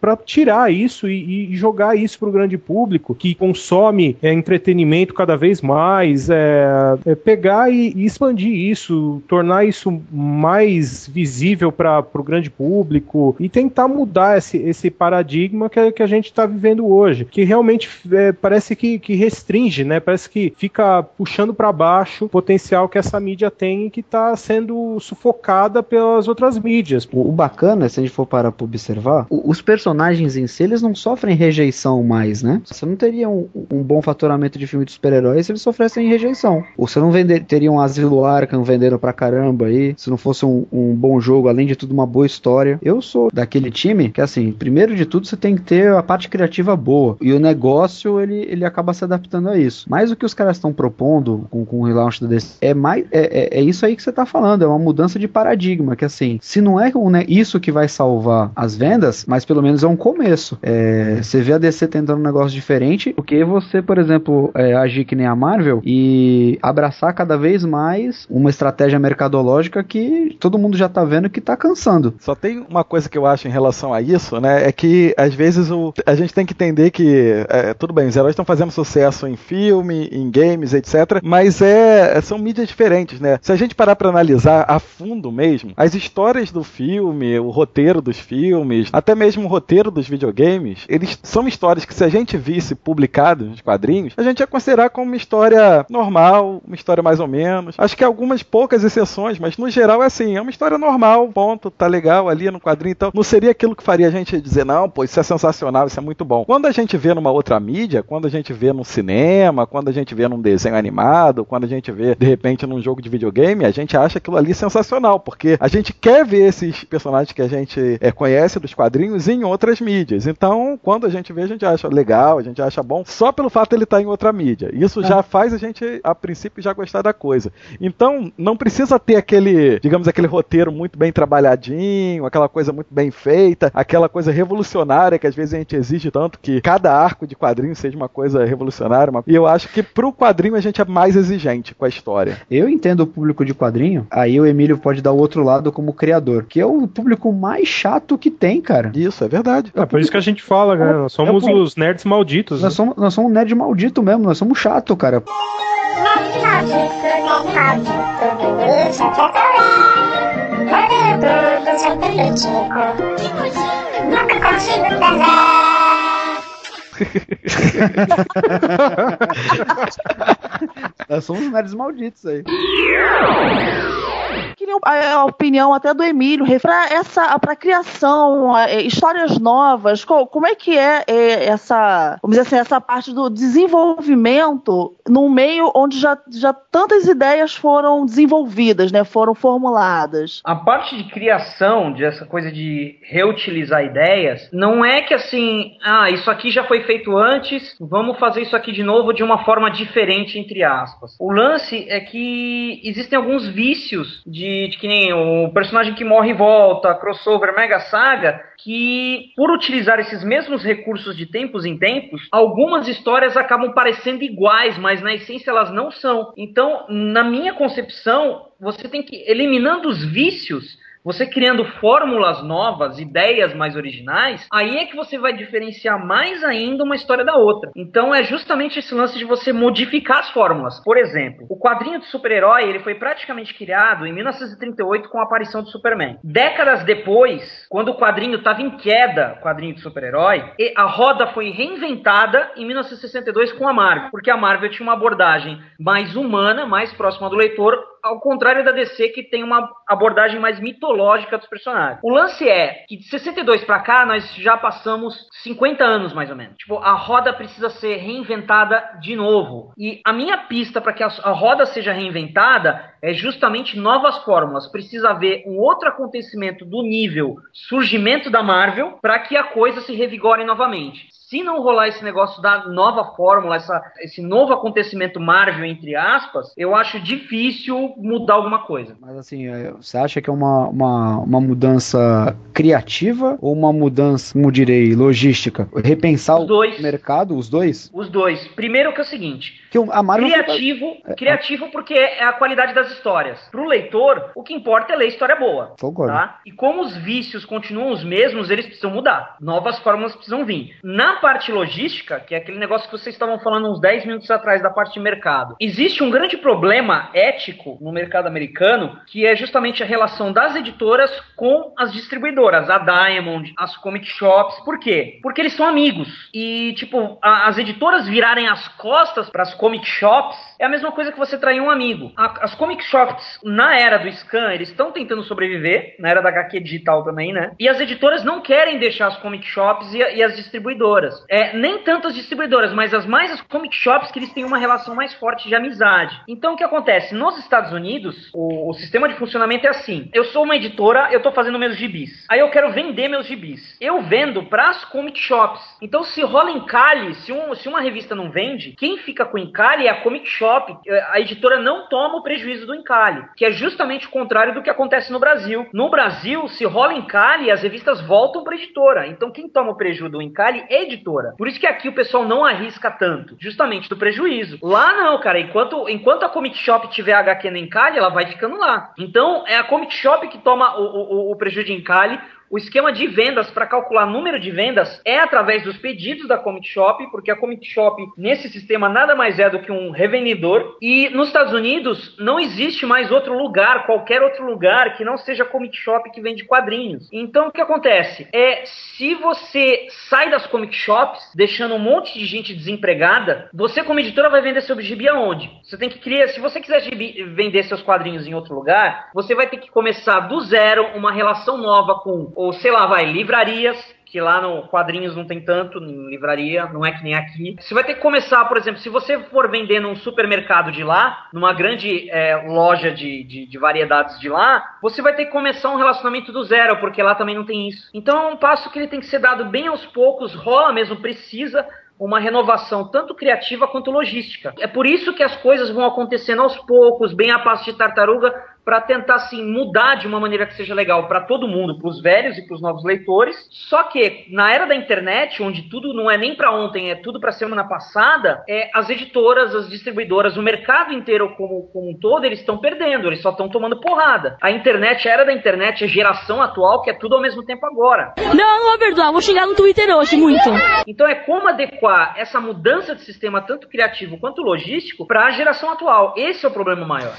para tirar isso e, e jogar isso para o grande público que consome é, entretenimento cada vez mais, é, é pegar e, e, expandir isso, tornar isso mais visível para o grande público e tentar mudar esse, esse paradigma que, que a gente está vivendo hoje, que realmente é, parece que, que restringe, né? Parece que fica puxando para baixo o potencial que essa mídia tem e que está sendo sufocada pelas outras mídias. O, o bacana, se a gente for para observar, os personagens em si eles não sofrem rejeição mais, né? Você não teria um, um bom faturamento de filme de super-heróis se eles sofressem rejeição. Ou você não vender, teria um Asilo Arkham vendendo pra caramba aí, se não fosse um, um, bom jogo, além de tudo uma boa história. Eu sou daquele time que, assim, primeiro de tudo você tem que ter a parte criativa boa. E o negócio, ele, ele acaba se adaptando a isso. Mas o que os caras estão propondo com, com o relaunch da DC é mais é, é, é, isso aí que você tá falando, é uma mudança de paradigma, que assim, se não é isso que vai salvar as vendas, mas pelo menos é um começo. É, você vê a DC tentando um negócio diferente, porque você, por exemplo, é, agir que nem a Marvel e abraçar cada vez mais uma estratégia mercadológica que todo mundo já tá vendo que tá cansando. Só tem uma coisa que eu acho em relação a isso, né? É que às vezes o, a gente tem que entender que é, tudo bem, os heróis estão fazendo sucesso em filme, em games, etc. Mas é, são mídias diferentes, né? Se a gente parar para analisar a fundo mesmo, as histórias do filme, o roteiro dos filmes, até mesmo o roteiro dos videogames, eles são histórias que se a gente visse publicadas nos quadrinhos, a gente ia considerar como uma história normal, uma história mais ou menos. Acho que algumas poucas exceções, mas no geral é assim, é uma história normal, ponto, tá legal ali no quadrinho então Não seria aquilo que faria a gente dizer, não, pô, isso é sensacional, isso é muito bom. Quando a gente vê numa outra mídia, quando a gente vê num cinema, quando a gente vê num desenho animado, quando a gente vê, de repente, num jogo de videogame, a gente acha aquilo ali sensacional, porque a gente quer ver esses personagens que a gente é, conhece dos quadrinhos em outras mídias. Então, quando a gente vê, a gente acha legal, a gente acha bom, só pelo fato de ele estar em outra mídia. Isso já faz a gente, a princípio, já gostar da coisa. Então, não precisa ter aquele, digamos, aquele roteiro muito bem trabalhadinho, aquela coisa muito bem feita, aquela coisa revolucionária que às vezes a gente exige tanto que cada arco de quadrinho seja uma coisa revolucionária. Uma... E eu acho que pro quadrinho a gente é mais exigente com a história. Eu entendo o público de quadrinho, aí o Emílio pode dar o outro lado como criador, que é o público mais chato que tem, cara. Isso, é verdade. É, por isso que a gente fala, né? Nós somos é, os nerds malditos. Nós, né? somos, nós somos nerd maldito mesmo, nós somos chato, cara. Nunca [laughs] consigo Nós somos nerds malditos aí. Queria a, opinião até do Emílio para essa para criação, é, histórias novas. Como é que é, é, essa, vamos dizer assim, essa parte do desenvolvimento num meio onde já, já tantas ideias foram desenvolvidas, né? Foram formuladas. A parte de criação, dessa coisa de reutilizar ideias, não é que assim, ah, isso aqui já foi feito antes, vamos fazer isso aqui de novo de uma forma diferente, entre aspas. O lance é que existem alguns vícios de, de que nem o personagem que morre e volta, crossover, mega saga, que por utilizar esses mesmos recursos de tempos em tempos, algumas histórias acabam parecendo iguais, mas na essência elas não são. Então, na minha concepção, você tem que eliminando os vícios você criando fórmulas novas, ideias mais originais, aí é que você vai diferenciar mais ainda uma história da outra. Então é justamente esse lance de você modificar as fórmulas. Por exemplo, o quadrinho de super-herói ele foi praticamente criado em 1938 com a aparição do Superman. Décadas depois, quando o quadrinho estava em queda, quadrinho de super-herói, a roda foi reinventada em 1962 com a Marvel, porque a Marvel tinha uma abordagem mais humana, mais próxima do leitor, ao contrário da DC que tem uma abordagem mais mitológica dos personagens. O lance é que de 62 para cá nós já passamos 50 anos mais ou menos. Tipo, a roda precisa ser reinventada de novo. E a minha pista para que a, roda seja reinventada é justamente novas fórmulas. Precisa haver um outro acontecimento do nível surgimento da Marvel para que a coisa se revigore novamente se não rolar esse negócio da nova fórmula, essa, esse novo acontecimento Marvel, entre aspas, eu acho difícil mudar alguma coisa. Mas assim, é, você acha que é uma, uma, uma mudança criativa ou uma mudança, como direi, logística? Repensar os o mercado, os dois? Os dois. Primeiro que é o seguinte, que a Marvel criativo, tá... criativo porque é a qualidade das histórias. Pro leitor, o que importa é ler história boa. Concordo. Tá? E como os vícios continuam os mesmos, eles precisam mudar. Novas fórmulas precisam vir. Na parte logística, que é aquele negócio que vocês estavam falando uns 10 minutos atrás da parte de mercado, existe um grande problema ético no mercado americano, que é justamente a relação das editoras com as distribuidoras, a Diamond, as comic shops. Por quê? Porque eles são amigos. E, tipo, a, as editoras virarem as costas para as comic shops é a mesma coisa que você trair um amigo. A, as comic shops, na era do scan, eles estão tentando sobreviver, na era da HQ digital também, né? E as editoras não querem deixar as comic shops e, e as distribuidoras. É, nem tanto as distribuidoras, mas as mais as comic shops que eles têm uma relação mais forte de amizade. Então o que acontece? Nos Estados Unidos, o, o sistema de funcionamento é assim: eu sou uma editora, eu tô fazendo meus gibis. Aí eu quero vender meus gibis. Eu vendo para as comic shops. Então se rola encalhe, se, um, se uma revista não vende, quem fica com encalhe é a comic shop. É, a editora não toma o prejuízo do encalhe, que é justamente o contrário do que acontece no Brasil. No Brasil, se rola encalhe, as revistas voltam para editora. Então quem toma o prejuízo do encalhe é a editora. Por isso que aqui o pessoal não arrisca tanto, justamente do prejuízo. Lá não, cara, enquanto, enquanto a Comic Shop tiver HQ no encalhe, ela vai ficando lá. Então é a Comic Shop que toma o, o, o prejuízo de encalhe, o esquema de vendas para calcular número de vendas é através dos pedidos da Comic Shop, porque a Comic Shop nesse sistema nada mais é do que um revendedor. E nos Estados Unidos não existe mais outro lugar, qualquer outro lugar que não seja Comic Shop que vende quadrinhos. Então o que acontece? É se você sai das Comic Shops, deixando um monte de gente desempregada, você como editora vai vender seu gibi aonde? Você tem que criar, se você quiser vender seus quadrinhos em outro lugar, você vai ter que começar do zero uma relação nova com ou sei lá, vai, livrarias, que lá no quadrinhos não tem tanto, em livraria, não é que nem aqui. Você vai ter que começar, por exemplo, se você for vender num supermercado de lá, numa grande é, loja de, de, de, variedades de lá, você vai ter que começar um relacionamento do zero, porque lá também não tem isso. Então é um passo que ele tem que ser dado bem aos poucos, rola mesmo, precisa, uma renovação tanto criativa quanto logística. É por isso que as coisas vão acontecendo aos poucos, bem a passo de tartaruga, para tentar assim mudar de uma maneira que seja legal para todo mundo, para os velhos e para os novos leitores. Só que na era da internet, onde tudo não é nem para ontem, é tudo para semana passada, é as editoras, as distribuidoras, o mercado inteiro como, como um todo, eles estão perdendo, eles só estão tomando porrada. A internet, a era da internet, a geração atual, que é tudo ao mesmo tempo agora. Não, não é verdade, vou chegar no Twitter hoje muito. Então é como adequar essa mudança de sistema tanto criativo quanto logístico para a geração atual. Esse é o problema maior.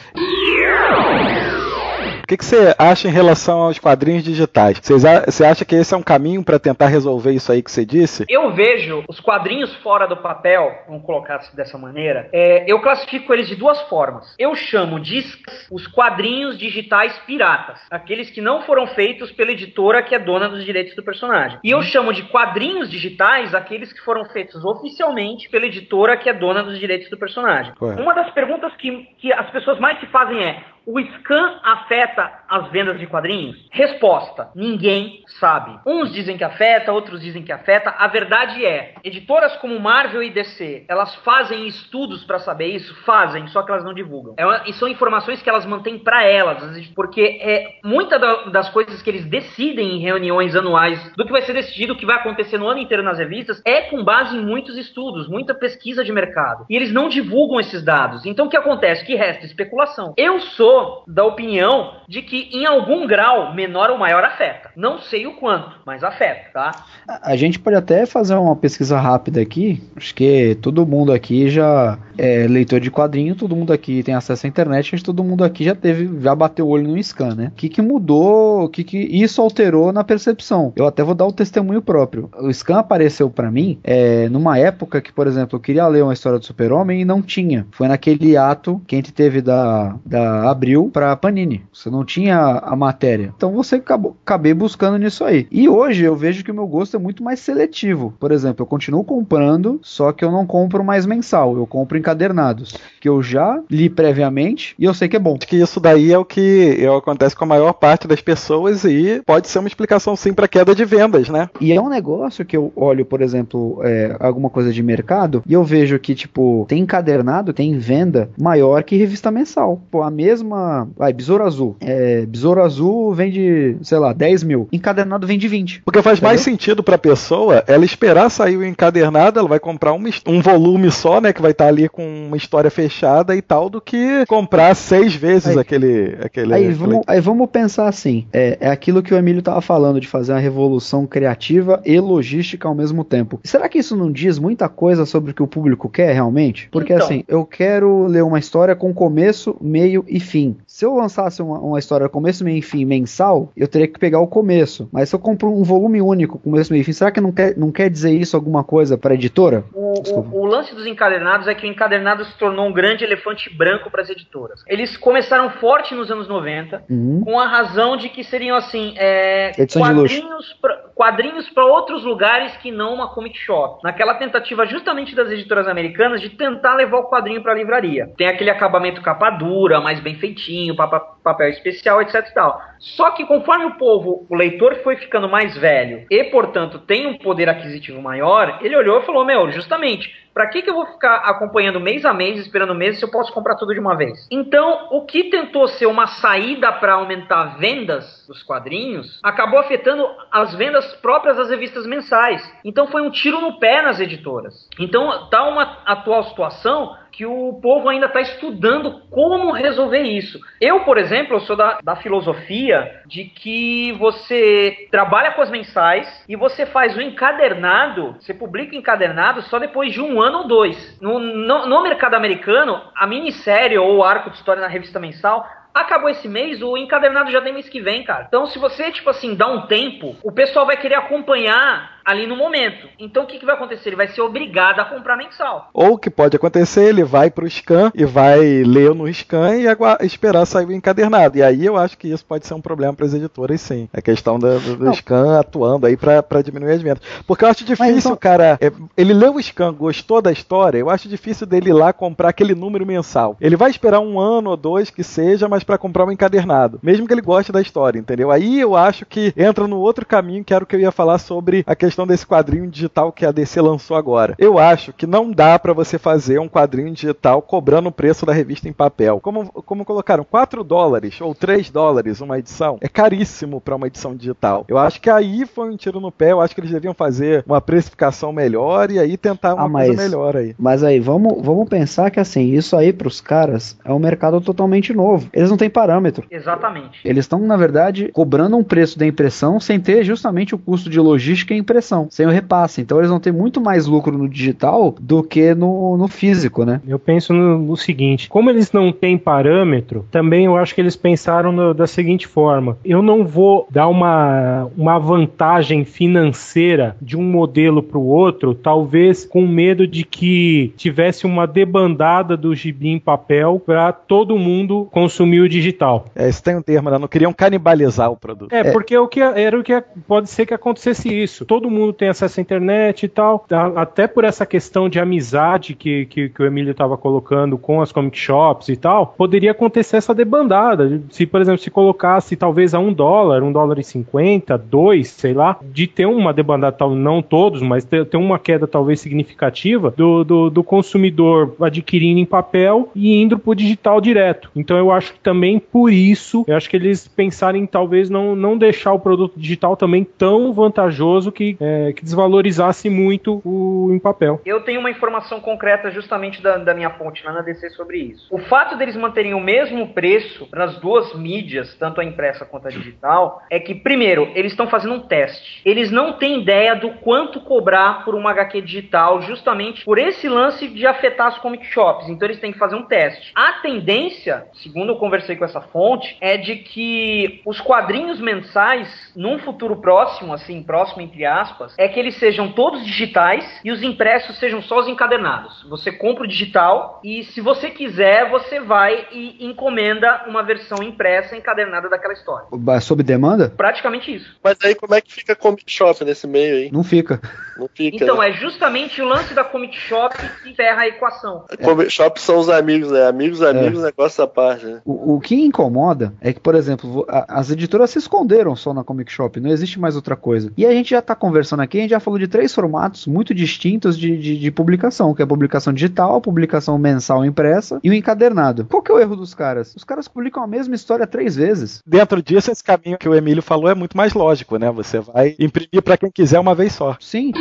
O que, que você acha em relação aos quadrinhos digitais? Você acha que esse é um caminho para tentar resolver isso aí que você disse? Eu vejo os quadrinhos fora do papel, vamos colocar dessa maneira, é, eu classifico eles de duas formas. Eu chamo de os quadrinhos digitais piratas, aqueles que não foram feitos pela editora que é dona dos direitos do personagem. E eu chamo de quadrinhos digitais aqueles que foram feitos oficialmente pela editora que é dona dos direitos do personagem. Ué. Uma das perguntas que, que as pessoas mais se fazem é: o scan afeta as vendas de quadrinhos? Resposta: ninguém sabe. Uns dizem que afeta, outros dizem que afeta. A verdade é, editoras como Marvel e DC, elas fazem estudos para saber isso, fazem, só que elas não divulgam. É uma, e são informações que elas mantêm para elas, porque é muita da, das coisas que eles decidem em reuniões anuais do que vai ser decidido, o que vai acontecer no ano inteiro nas revistas, é com base em muitos estudos, muita pesquisa de mercado. E eles não divulgam esses dados. Então o que acontece? Que resta especulação. Eu sou da opinião de que em algum grau, menor ou maior, afeta. Não sei o quanto, mas afeta, tá? A gente pode até fazer uma pesquisa rápida aqui. Acho que todo mundo aqui já é leitor de quadrinho, todo mundo aqui tem acesso à internet, mas todo mundo aqui já teve, já bateu o olho no scan, né? O que, que mudou, o que, que isso alterou na percepção? Eu até vou dar o testemunho próprio. O scan apareceu para mim é, numa época que, por exemplo, eu queria ler uma história do Super-Homem e não tinha. Foi naquele ato que a gente teve da, da Abril pra Panini. Você não tinha a matéria. Então você acabou, acabei buscando nisso aí. E hoje eu vejo que o meu gosto é muito mais seletivo. Por exemplo, eu continuo comprando, só que eu não compro mais mensal. Eu compro encadernados, que eu já li previamente e eu sei que é bom. Acho que isso daí é o que é, acontece com a maior parte das pessoas e pode ser uma explicação sim para queda de vendas, né? E é um negócio que eu olho, por exemplo, é, alguma coisa de mercado e eu vejo que, tipo, tem encadernado, tem venda maior que revista mensal. Pô, a mesma. Vai, Besouro Azul. É, Besouro Azul vende, sei lá, 10 mil. Encadernado vende 20. Porque faz Entendeu? mais sentido pra pessoa ela esperar sair o encadernado, ela vai comprar um, um volume só, né? Que vai estar tá ali com uma história fechada e tal, do que comprar seis vezes aí, aquele. aquele aí, vamos, aí vamos pensar assim: é, é aquilo que o Emílio tava falando de fazer uma revolução criativa e logística ao mesmo tempo. Será que isso não diz muita coisa sobre o que o público quer realmente? Porque então. assim, eu quero ler uma história com começo, meio e fim. thing Se eu lançasse uma, uma história começo, meio e fim mensal, eu teria que pegar o começo. Mas se eu compro um volume único, começo, meio e fim, será que não quer, não quer dizer isso alguma coisa para a editora? O, o, o, lance dos encadernados é que o encadernado se tornou um grande elefante branco para as editoras. Eles começaram forte nos anos 90, uhum. com a razão de que seriam assim é, quadrinhos quadrinhos para outros lugares que não uma comic shop. Naquela tentativa justamente das editoras americanas de tentar levar o quadrinho para a livraria. Tem aquele acabamento capa dura, mais bem feitinho papel especial, etc tal. Só que conforme o povo, o leitor foi ficando mais velho e, portanto, tem um poder aquisitivo maior, ele olhou e falou: Meu, justamente, para que, que eu vou ficar acompanhando mês a mês, esperando mês, se eu posso comprar tudo de uma vez? Então, o que tentou ser uma saída para aumentar vendas dos quadrinhos, acabou afetando as vendas próprias das revistas mensais. Então, foi um tiro no pé nas editoras. Então, tá uma atual situação que o povo ainda está estudando como resolver isso. Eu, por exemplo, sou da, da filosofia de que você trabalha com as mensais e você faz o encadernado, você publica encadernado só depois de um ano ou dois. No, no, no mercado americano, a minissérie ou o arco de história na revista mensal Acabou esse mês, o encadernado já tem mês que vem, cara. Então, se você, tipo assim, dá um tempo, o pessoal vai querer acompanhar ali no momento. Então o que, que vai acontecer? Ele vai ser obrigado a comprar mensal. Ou o que pode acontecer, ele vai pro scan e vai ler no scan e esperar sair o encadernado. E aí eu acho que isso pode ser um problema para as editoras, sim. A questão do, do scan atuando aí para diminuir as vendas. Porque eu acho difícil, então... cara. É, ele leu o scan, gostou da história, eu acho difícil dele ir lá comprar aquele número mensal. Ele vai esperar um ano ou dois que seja, mas para comprar um encadernado. Mesmo que ele goste da história, entendeu? Aí eu acho que entra no outro caminho que era o que eu ia falar sobre a questão questão desse quadrinho digital que a DC lançou agora. Eu acho que não dá para você fazer um quadrinho digital cobrando o preço da revista em papel. Como, como colocaram, 4 dólares ou 3 dólares uma edição, é caríssimo para uma edição digital. Eu acho que aí foi um tiro no pé, eu acho que eles deviam fazer uma precificação melhor e aí tentar uma ah, mas, coisa melhor aí. Mas aí, vamos, vamos pensar que assim, isso aí pros caras é um mercado totalmente novo. Eles não têm parâmetro. Exatamente. Eles estão, na verdade, cobrando um preço da impressão sem ter justamente o custo de logística e impressão impressão, sem o repasse. Então eles vão ter muito mais lucro no digital do que no, no físico, né? Eu penso no, no seguinte: como eles não têm parâmetro, também eu acho que eles pensaram no, da seguinte forma: eu não vou dar uma, uma vantagem financeira de um modelo para o outro, talvez com medo de que tivesse uma debandada do gibi em papel para todo mundo consumir o digital. É, isso tem um termo, né? Não queriam canibalizar o produto. É, é. porque o que era o que pode ser que acontecesse isso. Todo mundo tem acesso à internet e tal. Até por essa questão de amizade que, que, que o Emílio estava colocando com as comic shops e tal, poderia acontecer essa debandada. Se, por exemplo, se colocasse talvez a um dólar, um dólar e cinquenta, dois, sei lá, de ter uma debandada, tal, não todos, mas ter, ter uma queda talvez significativa do, do, do consumidor adquirindo em papel e indo pro digital direto. Então eu acho que também por isso, eu acho que eles pensarem talvez não, não deixar o produto digital também tão vantajoso que, é, que desvalorizasse muito o em papel. Eu tenho uma informação concreta justamente da, da minha fonte lá na DC sobre isso. O fato deles manterem o mesmo preço nas duas mídias, tanto a impressa quanto a digital, é que, primeiro, eles estão fazendo um teste. Eles não têm ideia do quanto cobrar por uma HQ digital, justamente por esse lance de afetar as comic shops. Então eles têm que fazer um teste. A tendência, segundo eu conversei com essa fonte, é de que os quadrinhos mensais, num futuro próximo, assim, próximo entre aspas, é que eles sejam todos digitais e os impressos sejam só os encadernados. Você compra o digital e, se você quiser, você vai e encomenda uma versão impressa encadernada daquela história. Sob demanda? Praticamente isso. Mas aí como é que fica a Comic Shop nesse meio aí? Não fica. Não fica. Então, né? é justamente o lance da Comic Shop que ferra a equação. A Comic Shop são os amigos, né? Amigos, amigos, é. negócio à parte, né? O, o que incomoda é que, por exemplo, a, as editoras se esconderam só na Comic Shop, não existe mais outra coisa. E a gente já tá conversando aqui, a gente já falou de três formatos muito distintos de, de, de publicação, que é a publicação digital, a publicação mensal impressa e o encadernado. Qual que é o erro dos caras? Os caras publicam a mesma história três vezes. Dentro disso, esse caminho que o Emílio falou é muito mais lógico, né? Você vai imprimir para quem quiser uma vez só. Sim.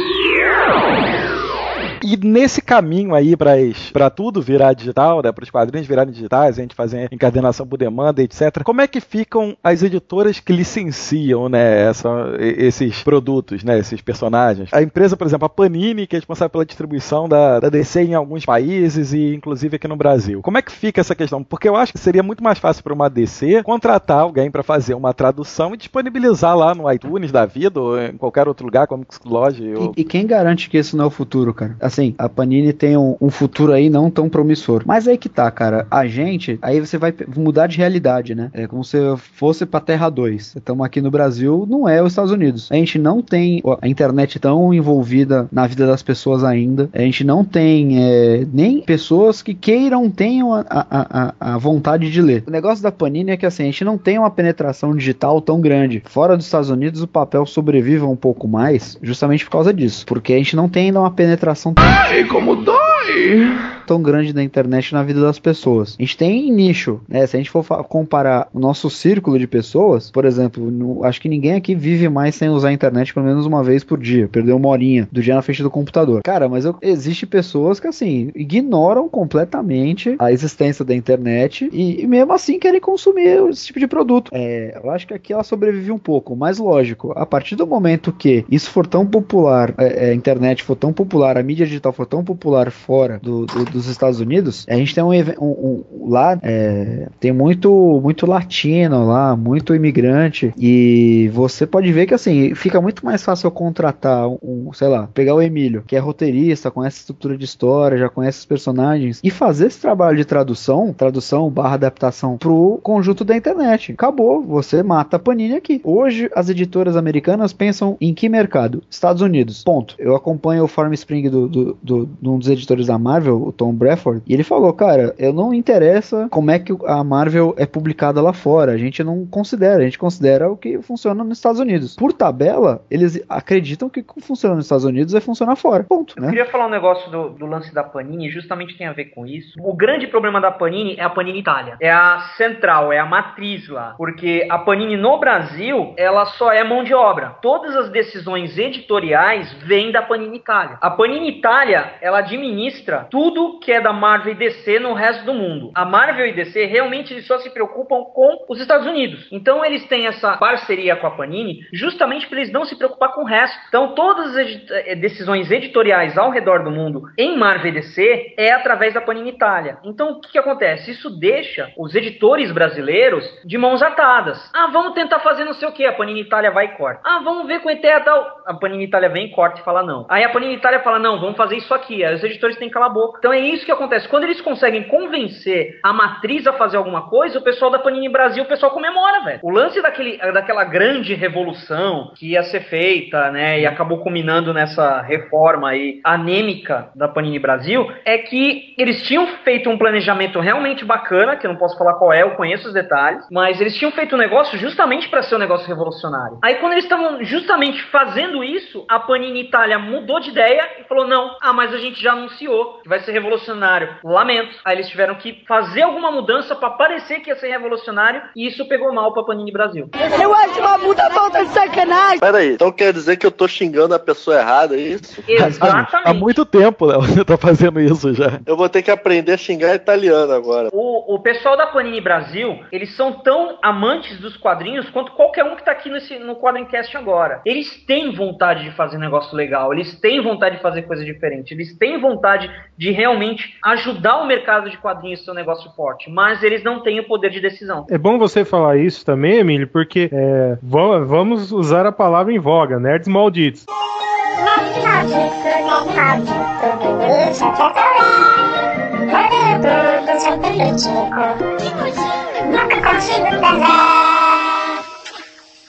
E nesse caminho aí para tudo virar digital, né, para os quadrinhos virarem digitais, a gente fazer encadenação por demanda, etc. Como é que ficam as editoras que licenciam, né, essa, esses produtos, né, esses personagens? A empresa, por exemplo, a Panini, que é responsável pela distribuição da, da DC em alguns países e inclusive aqui no Brasil. Como é que fica essa questão? Porque eu acho que seria muito mais fácil para uma DC contratar alguém para fazer uma tradução e disponibilizar lá no iTunes da vida ou em qualquer outro lugar, como Lodge. Ou... E, e quem garante que isso não é o futuro, cara? Assim, a Panini tem um, um, futuro aí não tão promissor. Mas aí que tá, cara. A gente, aí você vai mudar de realidade, né? É como se fosse pra Terra 2. Estamos aqui no Brasil, não é os Estados Unidos. A gente não tem a internet tão envolvida na vida das pessoas ainda. A gente não tem é, nem pessoas que queiram, tenham a, a, a, vontade de ler. O negócio da Panini é que assim, a gente não tem uma penetração digital tão grande. Fora dos Estados Unidos, o papel sobrevive um pouco mais, justamente por causa disso. Porque a gente não tem ainda uma penetração Ai, como dói! Tão grande na internet na vida das pessoas. A gente tem nicho, né? Se a gente for comparar o nosso círculo de pessoas, por exemplo, no, acho que ninguém aqui vive mais sem usar a internet pelo menos uma vez por dia, perdeu uma horinha do dia na frente do computador. Cara, mas eu, existe pessoas que assim ignoram completamente a existência da internet e, e mesmo assim querem consumir esse tipo de produto. É, eu acho que aqui ela sobrevive um pouco, mas lógico, a partir do momento que isso for tão popular, é, é a internet for tão popular, a mídia digital for tão popular fora do, do dos Estados Unidos, a gente tem um, um, um lá é, tem muito muito latino lá, muito imigrante e você pode ver que assim fica muito mais fácil eu contratar um, sei lá, pegar o Emílio, que é roteirista, conhece a estrutura de história, já conhece os personagens e fazer esse trabalho de tradução, tradução barra adaptação pro conjunto da internet. Acabou, você mata a Panini aqui. Hoje as editoras americanas pensam em que mercado? Estados Unidos. Ponto. Eu acompanho o Farm Spring do, do, do, de um dos editores da Marvel, o Tom Bradford, e ele falou, cara, eu não interessa como é que a Marvel é publicada lá fora, a gente não considera, a gente considera o que funciona nos Estados Unidos. Por tabela, eles acreditam que o que funciona nos Estados Unidos vai funcionar fora. Ponto. Né? Eu queria falar um negócio do, do lance da Panini, justamente tem a ver com isso. O grande problema da Panini é a Panini Itália. É a central, é a matriz lá. Porque a Panini no Brasil, ela só é mão de obra. Todas as decisões editoriais vêm da Panini Itália. A Panini Itália, ela administra tudo que é da Marvel e DC no resto do mundo. A Marvel e DC realmente só se preocupam com os Estados Unidos. Então eles têm essa parceria com a Panini justamente para eles não se preocupar com o resto. Então todas as eh, decisões editoriais ao redor do mundo em Marvel e DC é através da Panini Itália. Então o que, que acontece? Isso deixa os editores brasileiros de mãos atadas. Ah, vamos tentar fazer não sei o que. A Panini Itália vai e corta. Ah, vamos ver com o ETA tal. A Panini Itália vem, corta e fala não. Aí a Panini Itália fala não, vamos fazer isso aqui. Aí os editores têm que calar a boca. Então é isso que acontece. Quando eles conseguem convencer a matriz a fazer alguma coisa, o pessoal da Panini Brasil, o pessoal comemora, velho. O lance daquele, daquela grande revolução que ia ser feita, né, e acabou culminando nessa reforma aí anêmica da Panini Brasil, é que eles tinham feito um planejamento realmente bacana, que eu não posso falar qual é, eu conheço os detalhes, mas eles tinham feito um negócio justamente para ser um negócio revolucionário. Aí quando eles estavam justamente fazendo isso, a Panini Itália mudou de ideia e falou: "Não, ah, mas a gente já anunciou que vai ser revolucionário. Lamento". Aí eles tiveram que fazer alguma mudança para parecer que ia ser revolucionário e isso pegou mal para Panini Brasil. Eu acho uma puta falta de sacanagem. Peraí, então quer dizer que eu tô xingando a pessoa errada, é isso? Exatamente. Há muito tempo, Léo, [laughs] você tá fazendo isso já. Eu vou ter que aprender a xingar italiano agora. O, o pessoal da Panini Brasil, eles são tão amantes dos quadrinhos quanto qualquer um que tá aqui nesse, no Quadrincast agora. Eles têm vontade de fazer negócio legal, eles têm vontade de fazer coisa diferente, eles têm vontade de realmente ajudar o mercado de quadrinhos um negócio forte, mas eles não têm o poder de decisão. É bom você falar isso também, Emílio, porque é, vamos usar a palavra em voga, nerds malditos. Malditos, nerds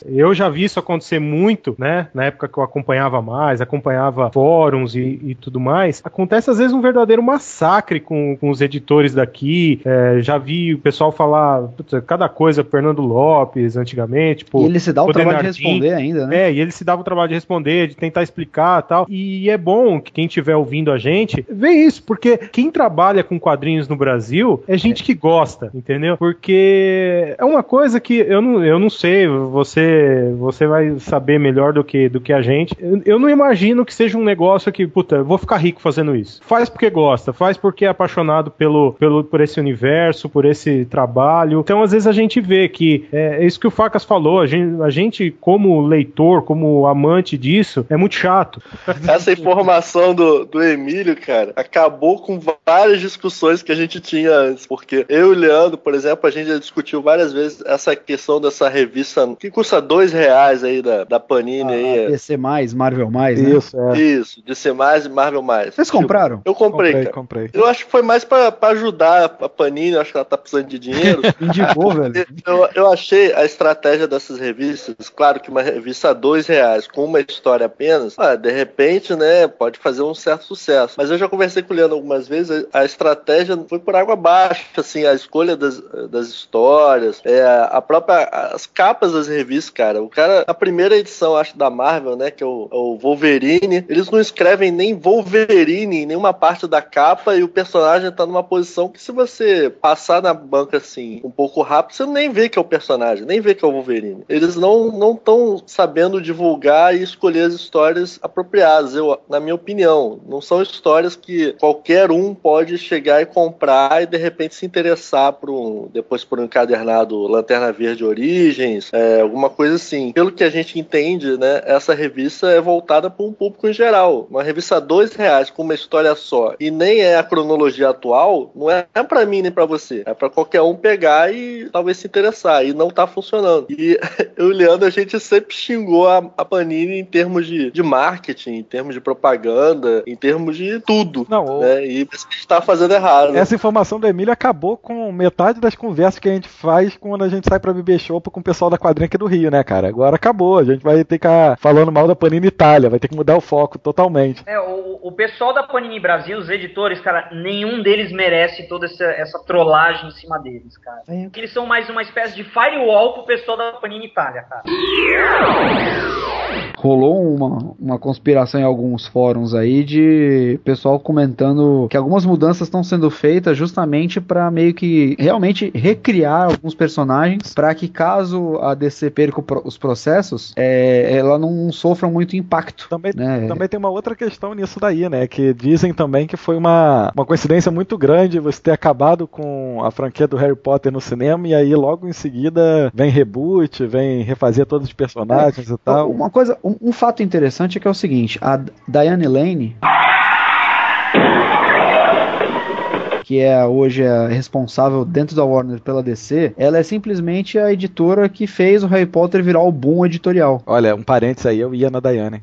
Eu já vi isso acontecer muito, né? Na época que eu acompanhava mais, acompanhava fóruns e, e tudo mais. Acontece às vezes um verdadeiro massacre com, com os editores daqui. É, já vi o pessoal falar putz, cada coisa, Fernando Lopes, antigamente. Pô, e ele se dá o, o trabalho de responder ainda, né? É, e ele se dava o trabalho de responder, de tentar explicar tal. E é bom que quem estiver ouvindo a gente vê isso, porque quem trabalha com quadrinhos no Brasil é gente é. que gosta, entendeu? Porque é uma coisa que eu não, eu não sei, você você vai saber melhor do que, do que a gente. Eu, eu não imagino que seja um negócio que, puta, vou ficar rico fazendo isso. Faz porque gosta, faz porque é apaixonado pelo, pelo, por esse universo, por esse trabalho. Então, às vezes, a gente vê que é, é isso que o Facas falou. A gente, a gente, como leitor, como amante disso, é muito chato. [laughs] Essa informação do, do Emílio, cara, acabou com várias discussões que a gente tinha antes. Porque eu e o Leandro, por exemplo, a gente já discutiu várias vezes essa questão dessa revista que custa dois reais aí da, da Panini ah, aí. DC mais, Marvel mais, né? Isso, é. Isso, DC mais e Marvel mais. Vocês compraram? Eu, eu comprei, comprei, comprei, Eu acho que foi mais pra, pra ajudar a Panini, eu acho que ela tá precisando de dinheiro. [laughs] Indicou, velho. Eu, eu achei a estratégia dessas revistas, claro que uma revista a dois reais, com uma história apenas, ah, de repente, né, pode fazer um certo sucesso. Mas eu já conversei com o Leandro algumas vezes, a estratégia foi por água abaixo, assim, a escolha das, das histórias, é, a própria, as capas das revistas, cara. O cara, a primeira edição, acho, da Marvel, né, que é o, é o, Wolverine, eles não escrevem nem Wolverine em nenhuma parte da capa e o personagem tá numa posição que se você passar na banca, assim, um pouco rápido, você nem vê que é o personagem, nem vê que é o Wolverine. Eles não não estão sabendo divulgar e escolher as histórias apropriadas, eu, na minha opinião. Não são histórias que qualquer um pode chegar e comprar e de repente se interessar por um, depois por um encadernado Lanterna Verde Origens, é, alguma coisa coisa assim. Pelo que a gente entende, né, essa revista é voltada para um público em geral. Uma revista a dois reais com uma história só e nem é a cronologia atual, não é para mim nem para você. É para qualquer um pegar e talvez se interessar. E não tá funcionando. E [laughs] eu e o Leandro, a gente sempre xingou a, a Panini em termos de, de marketing, em termos de propaganda, em termos de tudo. Não, né? E isso que está fazendo errado. Essa informação do Emílio acabou com metade das conversas que a gente faz quando a gente sai para beber chopp com o pessoal da quadrinha aqui do Rio, né? né, cara? Agora acabou. A gente vai ter que ficar falando mal da Panini Itália, vai ter que mudar o foco totalmente. É, o, o pessoal da Panini Brasil, os editores, cara, nenhum deles merece toda essa, essa trollagem em cima deles, cara. É. Eles são mais uma espécie de firewall pro pessoal da Panini Itália, cara. Rolou uma, uma conspiração em alguns fóruns aí de pessoal comentando que algumas mudanças estão sendo feitas justamente para meio que realmente recriar alguns personagens para que caso a DC perca os processos, é, ela não sofra muito impacto. Também, né? também tem uma outra questão nisso daí, né? Que dizem também que foi uma, uma coincidência muito grande você ter acabado com a franquia do Harry Potter no cinema e aí logo em seguida vem reboot, vem refazer todos os personagens é, e tal. Uma coisa, um, um fato interessante é que é o seguinte, a Diane Lane que é hoje a responsável dentro da Warner pela DC, ela é simplesmente a editora que fez o Harry Potter virar o boom editorial. Olha, um parênteses aí, eu ia na Diane.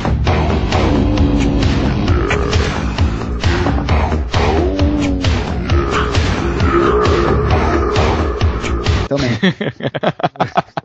[laughs]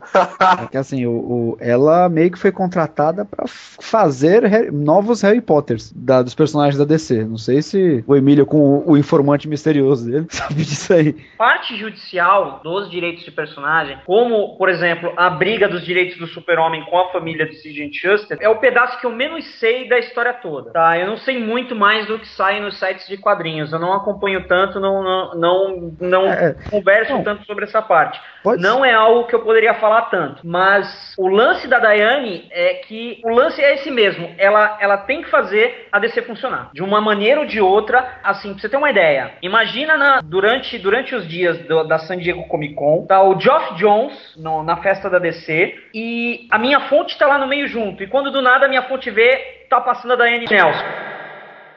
é que assim, o, o, ela meio que foi contratada para fazer novos Harry Potters da, dos personagens da DC. Não sei se o Emílio, com o, o, informante misterioso dele, [laughs] sabe disso aí. Parte judicial dos direitos de personagem, como, por exemplo, a briga dos direitos do super-homem com a família de Sigent Schuster, é o pedaço que eu menos sei da história toda. Tá? Eu não sei muito mais do que sai nos sites de quadrinhos. Eu não acompanho tanto, não, não, não, não é, é. converso não. tanto sobre essa parte. Pode não é algo que eu poderia falar tanto. Mas o lance da Dayane é que o lance é esse mesmo. Ela, ela tem que fazer a DC funcionar. De uma maneira ou de outra, assim, pra você ter uma ideia. Imagina na, durante, durante os dias do, da San Diego Comic Con, tá o Geoff Jones no, na festa da DC e a minha fonte tá lá no meio junto. E quando do nada a minha fonte vê, tá passando a Dayane Nelson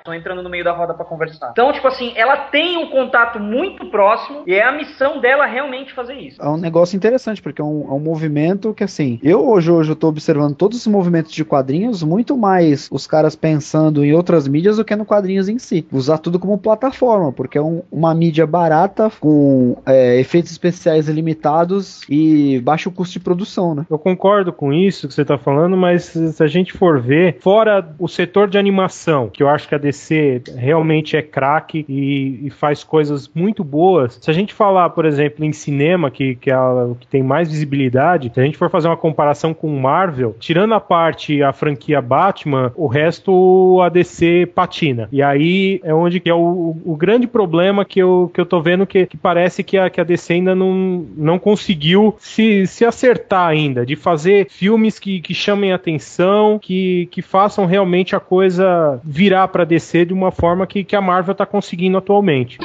estão entrando no meio da roda para conversar. Então, tipo assim, ela tem um contato muito próximo e é a missão dela realmente fazer isso. É um negócio interessante, porque é um, é um movimento que, assim, eu hoje, hoje eu tô observando todos os movimentos de quadrinhos, muito mais os caras pensando em outras mídias do que no quadrinhos em si. Usar tudo como plataforma, porque é um, uma mídia barata, com é, efeitos especiais limitados e baixo custo de produção, né? Eu concordo com isso que você tá falando, mas se a gente for ver, fora o setor de animação, que eu acho que a DC realmente é craque e, e, faz coisas muito boas. Se a gente falar, por exemplo, em cinema, que, que, é a, que tem mais visibilidade, se a gente for fazer uma comparação com Marvel, tirando a parte a franquia Batman, o resto a DC patina. E aí é onde que é o, o grande problema que eu, que eu tô vendo que, que parece que a, que a DC ainda não, não conseguiu se, se acertar ainda, de fazer filmes que, que chamem atenção, que, que façam realmente a coisa virar pra DC de uma forma que, que a Marvel está conseguindo atualmente.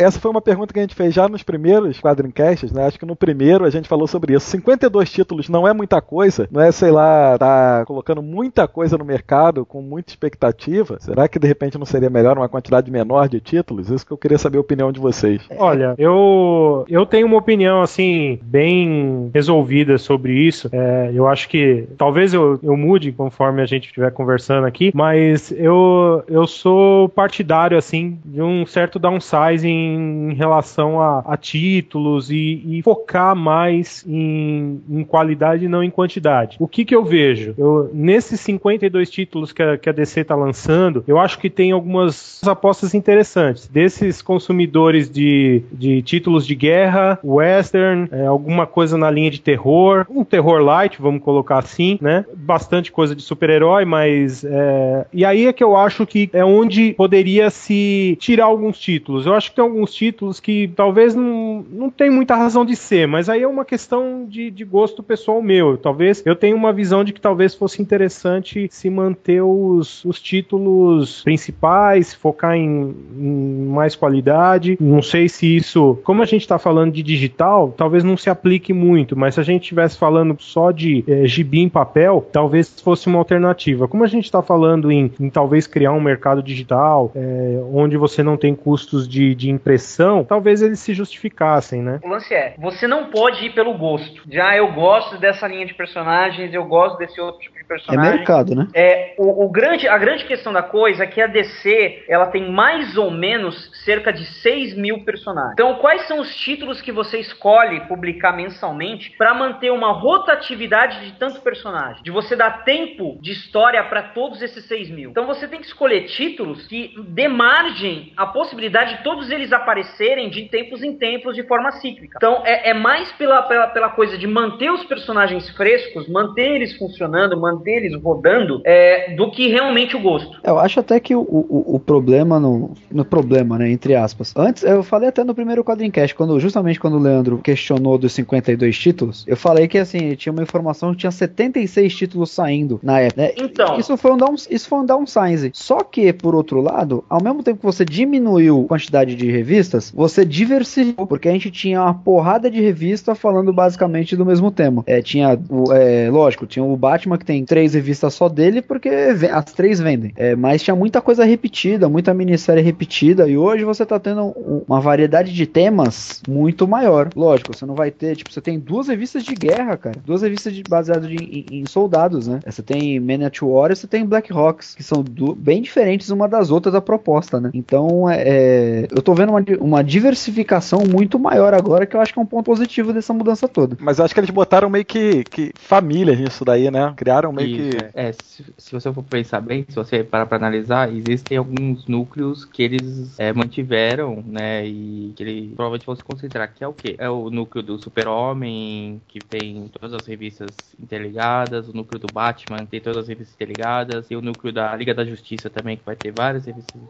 Essa foi uma pergunta que a gente fez já nos primeiros quadrincasts, né? Acho que no primeiro a gente falou sobre isso. 52 títulos não é muita coisa, não é, sei lá, tá colocando muita coisa no mercado com muita expectativa. Será que de repente não seria melhor uma quantidade menor de títulos? Isso que eu queria saber a opinião de vocês. Olha, eu, eu tenho uma opinião, assim, bem resolvida sobre isso. É, eu acho que talvez eu, eu mude conforme a gente estiver conversando aqui, mas eu, eu sou partidário, assim, de um certo downsizing em relação a, a títulos e, e, focar mais em, em, qualidade e não em quantidade. O que que eu vejo? Eu, nesses 52 títulos que a, que a DC está lançando, eu acho que tem algumas apostas interessantes. Desses consumidores de, de títulos de guerra, western, é, alguma coisa na linha de terror, um terror light, vamos colocar assim, né? Bastante coisa de super-herói, mas. É... E aí é que eu acho que é onde poderia se tirar alguns títulos. Eu acho que tem alguns alguns títulos que talvez não, não tem muita razão de ser, mas aí é uma questão de, de gosto pessoal meu. Talvez eu tenha uma visão de que talvez fosse interessante se manter os, os títulos principais, focar em, em mais qualidade. Não sei se isso, como a gente está falando de digital, talvez não se aplique muito, mas se a gente estivesse falando só de é, gibi em papel, talvez fosse uma alternativa. Como a gente está falando em, em, talvez criar um mercado digital, é, onde você não tem custos de, de impressão, talvez eles se justificassem, né? O lance é, você não pode ir pelo gosto. Já eu gosto dessa linha de personagens, eu gosto desse outro tipo de personagem. É mercado, né? É, o, o, grande, a grande questão da coisa é que a DC, ela tem mais ou menos cerca de 6 mil personagens. Então, quais são os títulos que você escolhe publicar mensalmente para manter uma rotatividade de tanto personagem? De você dar tempo de história para todos esses 6 mil. Então, você tem que escolher títulos que demargem a possibilidade de todos eles aparecerem de tempos em tempos de forma cíclica. Então é, é mais pela, pela, pela, coisa de manter os personagens frescos, manter eles funcionando, manter eles rodando, é, do que realmente o gosto. Eu acho até que o, o, o problema no, no problema, né, entre aspas. Antes, eu falei até no primeiro quadrincast, quando, justamente quando o Leandro questionou dos 52 títulos, eu falei que assim, tinha uma informação que tinha 76 títulos saindo na época. Né? Então. Isso foi um down, isso foi um downsize. Só que, por outro lado, ao mesmo tempo que você diminuiu a quantidade de revistas, você diversificou, porque a gente tinha uma porrada de revista falando basicamente do mesmo tema. É, tinha, o, é, lógico, tinha o Batman que tem três revistas só dele, porque as três vendem. É, mas tinha muita coisa repetida, muita minissérie repetida, e hoje você tá tendo uma variedade de temas muito maior. Lógico, você não vai ter, tipo, você tem duas revistas de guerra, cara. Duas revistas baseadas em, em, soldados, né? Você tem Man at War e você tem Black Hawks, que são bem diferentes uma das outras da proposta, né? Então, é, é eu tô vendo vendo uma, uma diversificação muito maior agora, que eu acho que é um ponto positivo dessa mudança toda. Mas eu acho que eles botaram meio que, que família nisso daí, né? Criaram meio Isso, que. É, se, se, você for pensar bem, se você parar pra analisar, existem alguns núcleos que eles é, mantiveram, né? E que eles provavelmente vão se concentrar, que é o quê? É o núcleo do Super-Homem, que tem todas as revistas interligadas, o núcleo do Batman, tem todas as revistas interligadas, e o núcleo da Liga da Justiça também, que vai ter várias revistas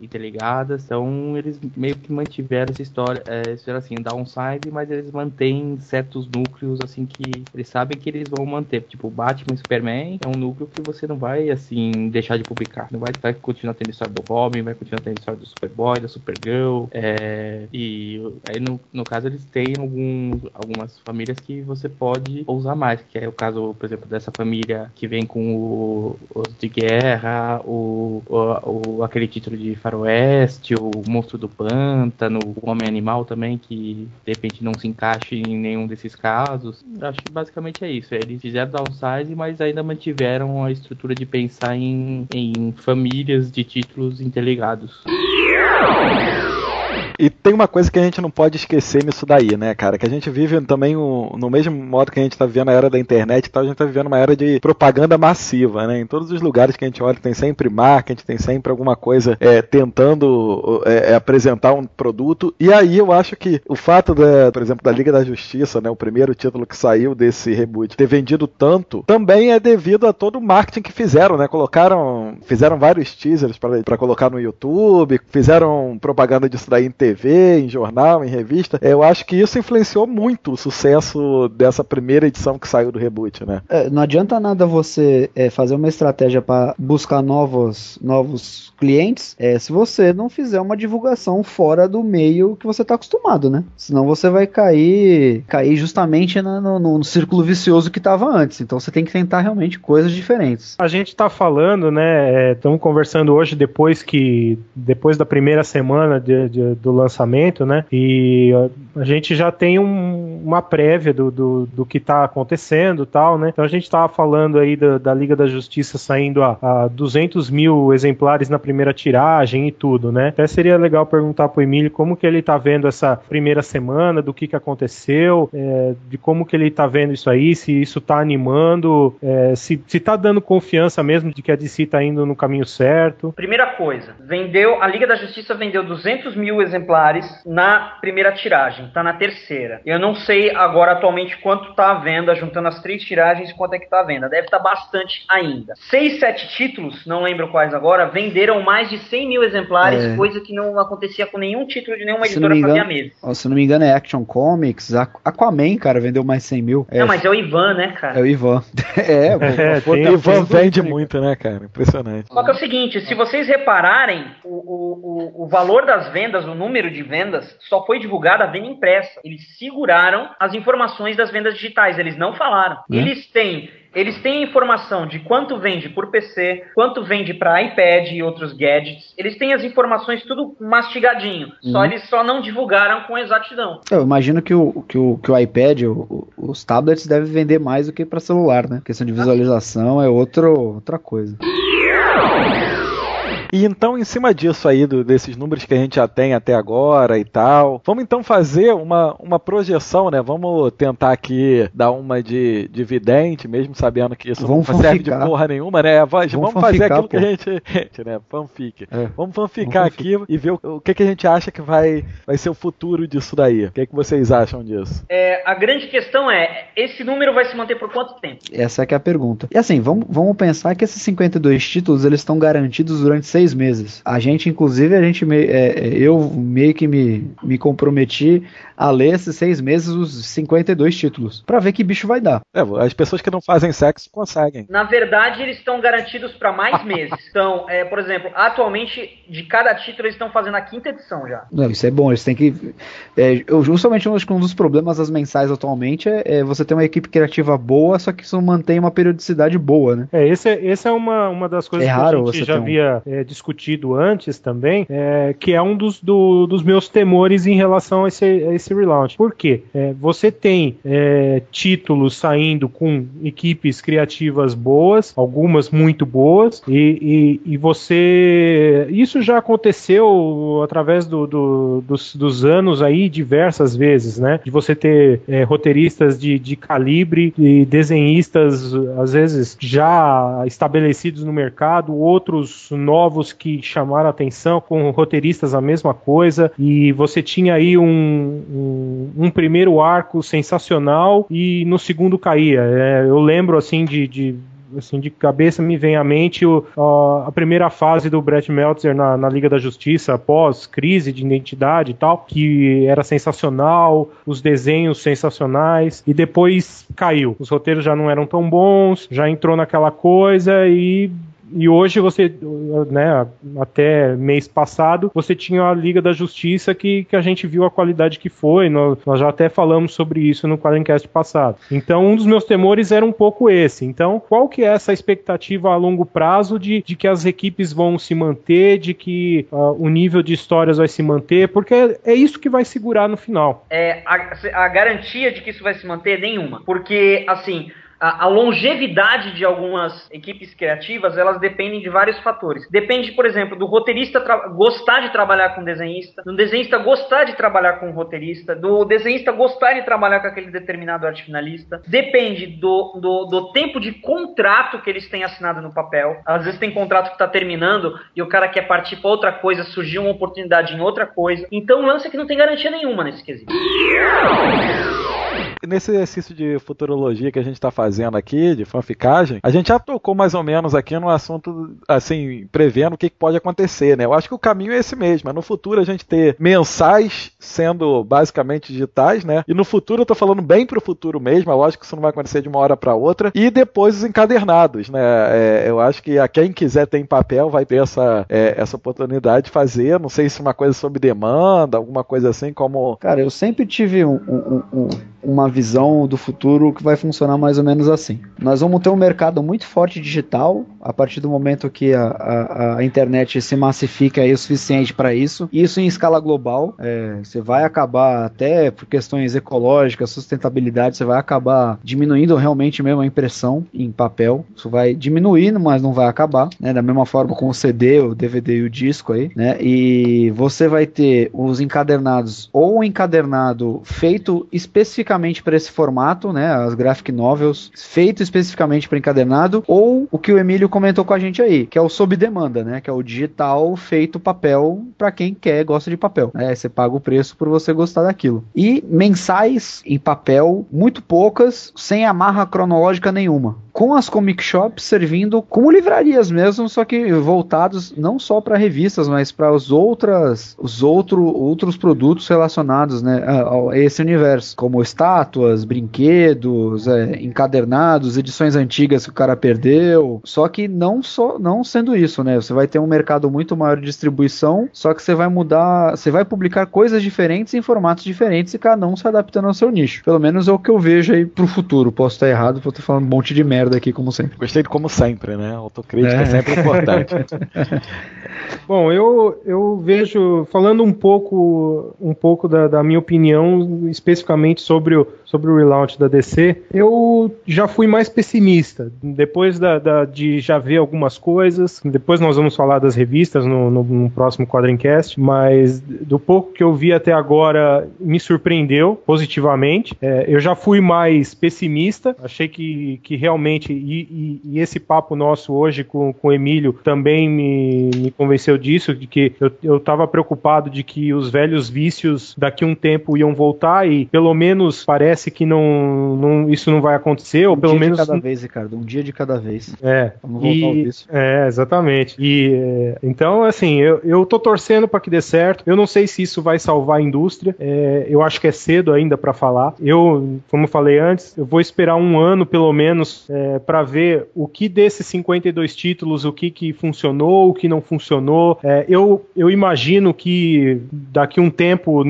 interligadas. Então, eles meio que mantiveram essa história, é, assim, downside, mas eles mantêm certos núcleos, assim, que eles sabem que eles vão manter. Tipo, Batman e Superman é um núcleo que você não vai, assim, deixar de publicar. Não vai, vai continuar tendo história do Robin, vai continuar tendo história do Superboy, da Supergirl. É, e aí, no, no caso, eles têm algum, algumas famílias que você pode usar mais, que é o caso, por exemplo, dessa família que vem com o, os de guerra, o, o, o, aquele título de faroeste, o monstro do pântano, o homem animal também, que de repente não se encaixe em nenhum desses casos. Acho que basicamente é isso. Eles fizeram downsize, mas ainda mantiveram a estrutura de pensar em, em famílias de títulos interligados. E tem uma coisa que a gente não pode esquecer nisso daí, né, cara? Que a gente vive também o, no mesmo modo que a gente tá vivendo a era da internet e tal, a gente tá vivendo uma era de propaganda massiva, né? Em todos os lugares que a gente olha tem sempre marketing, tem sempre alguma coisa é, tentando é, é, apresentar um produto. E aí eu acho que o fato, da, por exemplo, da Liga da Justiça, né, o primeiro título que saiu desse reboot, ter vendido tanto, também é devido a todo o marketing que fizeram, né? Colocaram, fizeram vários teasers para colocar no YouTube, fizeram propaganda disso daí em TV, em jornal, em revista. Eu acho que isso influenciou muito o sucesso dessa primeira edição que saiu do reboot, né? É, não adianta nada você é, fazer uma estratégia para buscar novos, novos clientes é, se você não fizer uma divulgação fora do meio que você está acostumado, né? Senão você vai cair, cair justamente no, no, no círculo vicioso que estava antes. Então você tem que tentar realmente coisas diferentes. A gente está falando, né? Estamos é, conversando hoje depois que depois da primeira semana de, de, do lançamento, né? E a gente já tem um, uma prévia do, do, do que está acontecendo tal, né? Então a gente estava falando aí da, da, Liga da Justiça saindo a, a 200 mil exemplares na primeira tiragem e tudo, né? Até seria legal perguntar pro Emílio como que ele tá vendo essa primeira semana, do que que aconteceu, é, de como que ele tá vendo isso aí, se isso tá animando, é, se, se tá dando confiança mesmo de que a DC tá indo no caminho certo. Primeira coisa, vendeu, a Liga da Justiça vendeu 200 mil exemplares na primeira tiragem, tá na terceira. Eu não sei agora atualmente quanto tá a venda, juntando as três tiragens, quanto é que tá a venda. Deve estar tá bastante ainda. Seis, sete títulos, não lembro quais agora, venderam mais de 100 mil exemplares, é. coisa que não acontecia com nenhum título de nenhuma editora engano, fazia mesmo. Se não me engano é Action Comics, Aquaman, cara, vendeu mais 100 mil. É. Não, mas é o Ivan, né, cara? É o Ivan. [laughs] é, [laughs] é o Ivan vende muito, né, cara? Impressionante. Só que é o seguinte, se vocês repararem, o, o, o, o valor das vendas, número de vendas, só foi divulgado a venda impressa. Eles seguraram as informações das vendas digitais, eles não falaram. Hum. Eles têm eles têm informação de quanto vende por PC, quanto vende para iPad e outros gadgets. Eles têm as informações tudo mastigadinho. Uhum. Só eles só não divulgaram com exatidão. Eu imagino que o, que o, que o iPad, o, os tablets devem vender mais do que para celular, né? A questão de visualização é outro, outra coisa. E então, em cima disso aí, do, desses números que a gente já tem até agora e tal, vamos então fazer uma, uma projeção, né? Vamos tentar aqui dar uma de, dividente, mesmo sabendo que isso vamos não serve de porra nenhuma, né? Vamos, vamos fazer aquilo pô. que [laughs] a gente. né? Fanfic. É. Vamos fanficar vamos aqui e ver o, o, que, que a gente acha que vai, vai ser o futuro disso daí. O que, que vocês acham disso? É, a grande questão é: esse número vai se manter por quanto tempo? Essa é, é a pergunta. E assim, vamos, vamos pensar que esses 52 títulos eles estão garantidos durante seis seis meses. A gente, inclusive, a gente me, é, é, eu meio que me, me comprometi a ler esses seis meses os 52 títulos, para ver que bicho vai dar. É, as pessoas que não fazem sexo conseguem. Na verdade, eles estão garantidos para mais [laughs] meses. Então, é, por exemplo, atualmente, de cada título, eles estão fazendo a quinta edição já. Não, isso é bom, eles têm que. É, eu, justamente um dos problemas das mensais atualmente é, é, você ter uma equipe criativa boa, só que isso mantém uma periodicidade boa, né? É, esse é, esse é uma, uma das coisas é que a gente já um... via é, discutido antes também, é, que é um dos, do, dos meus temores em relação a esse, a esse relaunch. Por quê? É, você tem é, títulos saindo com equipes criativas boas, algumas muito boas, e, e, e você. Isso já aconteceu através do, do, dos, dos, anos aí diversas vezes, né? De você ter é, roteiristas de, de calibre e desenhistas, às vezes, já estabelecidos no mercado, outros novos que chamaram atenção, com roteiristas a mesma coisa, e você tinha aí um, um, um primeiro arco sensacional e no segundo caía. É, eu lembro assim de, de assim, de cabeça me vem à mente o, a, a, primeira fase do Brett Meltzer na, na, Liga da Justiça, após crise de identidade e tal, que era sensacional, os desenhos sensacionais, e depois caiu. Os roteiros já não eram tão bons, já entrou naquela coisa e e hoje você, né, até mês passado, você tinha a Liga da Justiça que, que a gente viu a qualidade que foi, nós, nós já até falamos sobre isso no Quadrencast passado. Então, um dos meus temores era um pouco esse. Então, qual que é essa expectativa a longo prazo de, de que as equipes vão se manter, de que uh, o nível de histórias vai se manter, porque é, é isso que vai segurar no final. É, a, a garantia de que isso vai se manter, nenhuma. Porque, assim, a, a, longevidade de algumas equipes criativas, elas dependem de vários fatores. Depende, por exemplo, do roteirista gostar de trabalhar com desenhista, do desenhista gostar de trabalhar com roteirista, do desenhista gostar de trabalhar com aquele determinado arte finalista. Depende do, do, do tempo de contrato que eles têm assinado no papel. Às vezes tem contrato que está terminando e o cara quer partir para outra coisa, surgiu uma oportunidade em outra coisa. Então o lance é que não tem garantia nenhuma nesse quesito. Nesse exercício de futurologia que a gente está fazendo, aqui, de fanficagem, a gente já tocou mais ou menos aqui no assunto, assim, prevendo o que pode acontecer, né? Eu acho que o caminho é esse mesmo. É no futuro a gente ter mensais sendo basicamente digitais, né? E no futuro, eu tô falando bem pro futuro mesmo, é lógico que isso não vai acontecer de uma hora para outra. E depois os encadernados, né? É, eu acho que a quem quiser ter em papel vai ter essa, é, essa oportunidade de fazer. Não sei se uma coisa sob demanda, alguma coisa assim, como. Cara, eu sempre tive um, um, um, uma visão do futuro que vai funcionar mais ou menos assim. Nós vamos ter um mercado muito forte digital a partir do momento que a, a, a internet se massifica aí o suficiente para isso. Isso em escala global. É, você vai acabar, até por questões ecológicas, sustentabilidade, você vai acabar diminuindo realmente mesmo a impressão em papel. Isso vai diminuindo, mas não vai acabar. Né? Da mesma forma com o CD, o DVD e o disco aí. Né? E você vai ter os encadernados ou encadernado feito especificamente para esse formato, né? as graphic novels feito especificamente para encadernado, ou o que o Emílio comentou com a gente aí, que é o sob demanda, né? Que é o digital feito papel para quem quer, gosta de papel. Né? Você paga o preço por você gostar daquilo. E mensais em papel, muito poucas, sem amarra cronológica nenhuma com as comic shops servindo como livrarias mesmo, só que voltados não só para revistas, mas para os outras os outro, outros produtos relacionados né, a, a esse universo, como estátuas, brinquedos, é, encadernados, edições antigas que o cara perdeu. Só que não só não sendo isso, né? Você vai ter um mercado muito maior de distribuição, só que você vai mudar, você vai publicar coisas diferentes em formatos diferentes e cada um se adaptando ao seu nicho. Pelo menos é o que eu vejo aí pro futuro. Posso estar errado, posso estar falando um monte de merda merda aqui, como sempre. Gostei de como sempre, né? Autocrítica é, é sempre importante. [laughs] Bom, eu, eu vejo, falando um pouco, um pouco da, da, minha opinião, especificamente sobre o, sobre o relaunch da DC, eu já fui mais pessimista. Depois da, da de já ver algumas coisas, depois nós vamos falar das revistas no, no, no próximo Quadrincast, mas do pouco que eu vi até agora, me surpreendeu positivamente. É, eu já fui mais pessimista, achei que, que realmente e, e, e, esse papo nosso hoje com, com o Emílio também me, me convenceu disso, de que eu estava preocupado de que os velhos vícios daqui a um tempo iam voltar e pelo menos parece que não, não isso não vai acontecer, ou um pelo menos... Um dia de cada vez, Ricardo, um dia de cada vez. É. Vamos voltar e, ao vício. É, exatamente. E, é, então, assim, eu, eu tô torcendo para que dê certo, eu não sei se isso vai salvar a indústria, é, eu acho que é cedo ainda para falar. Eu, como falei antes, eu vou esperar um ano pelo menos é, para ver o que desses 52 títulos, o que, que funcionou, o que não funcionou. É, eu, eu imagino que daqui um tempo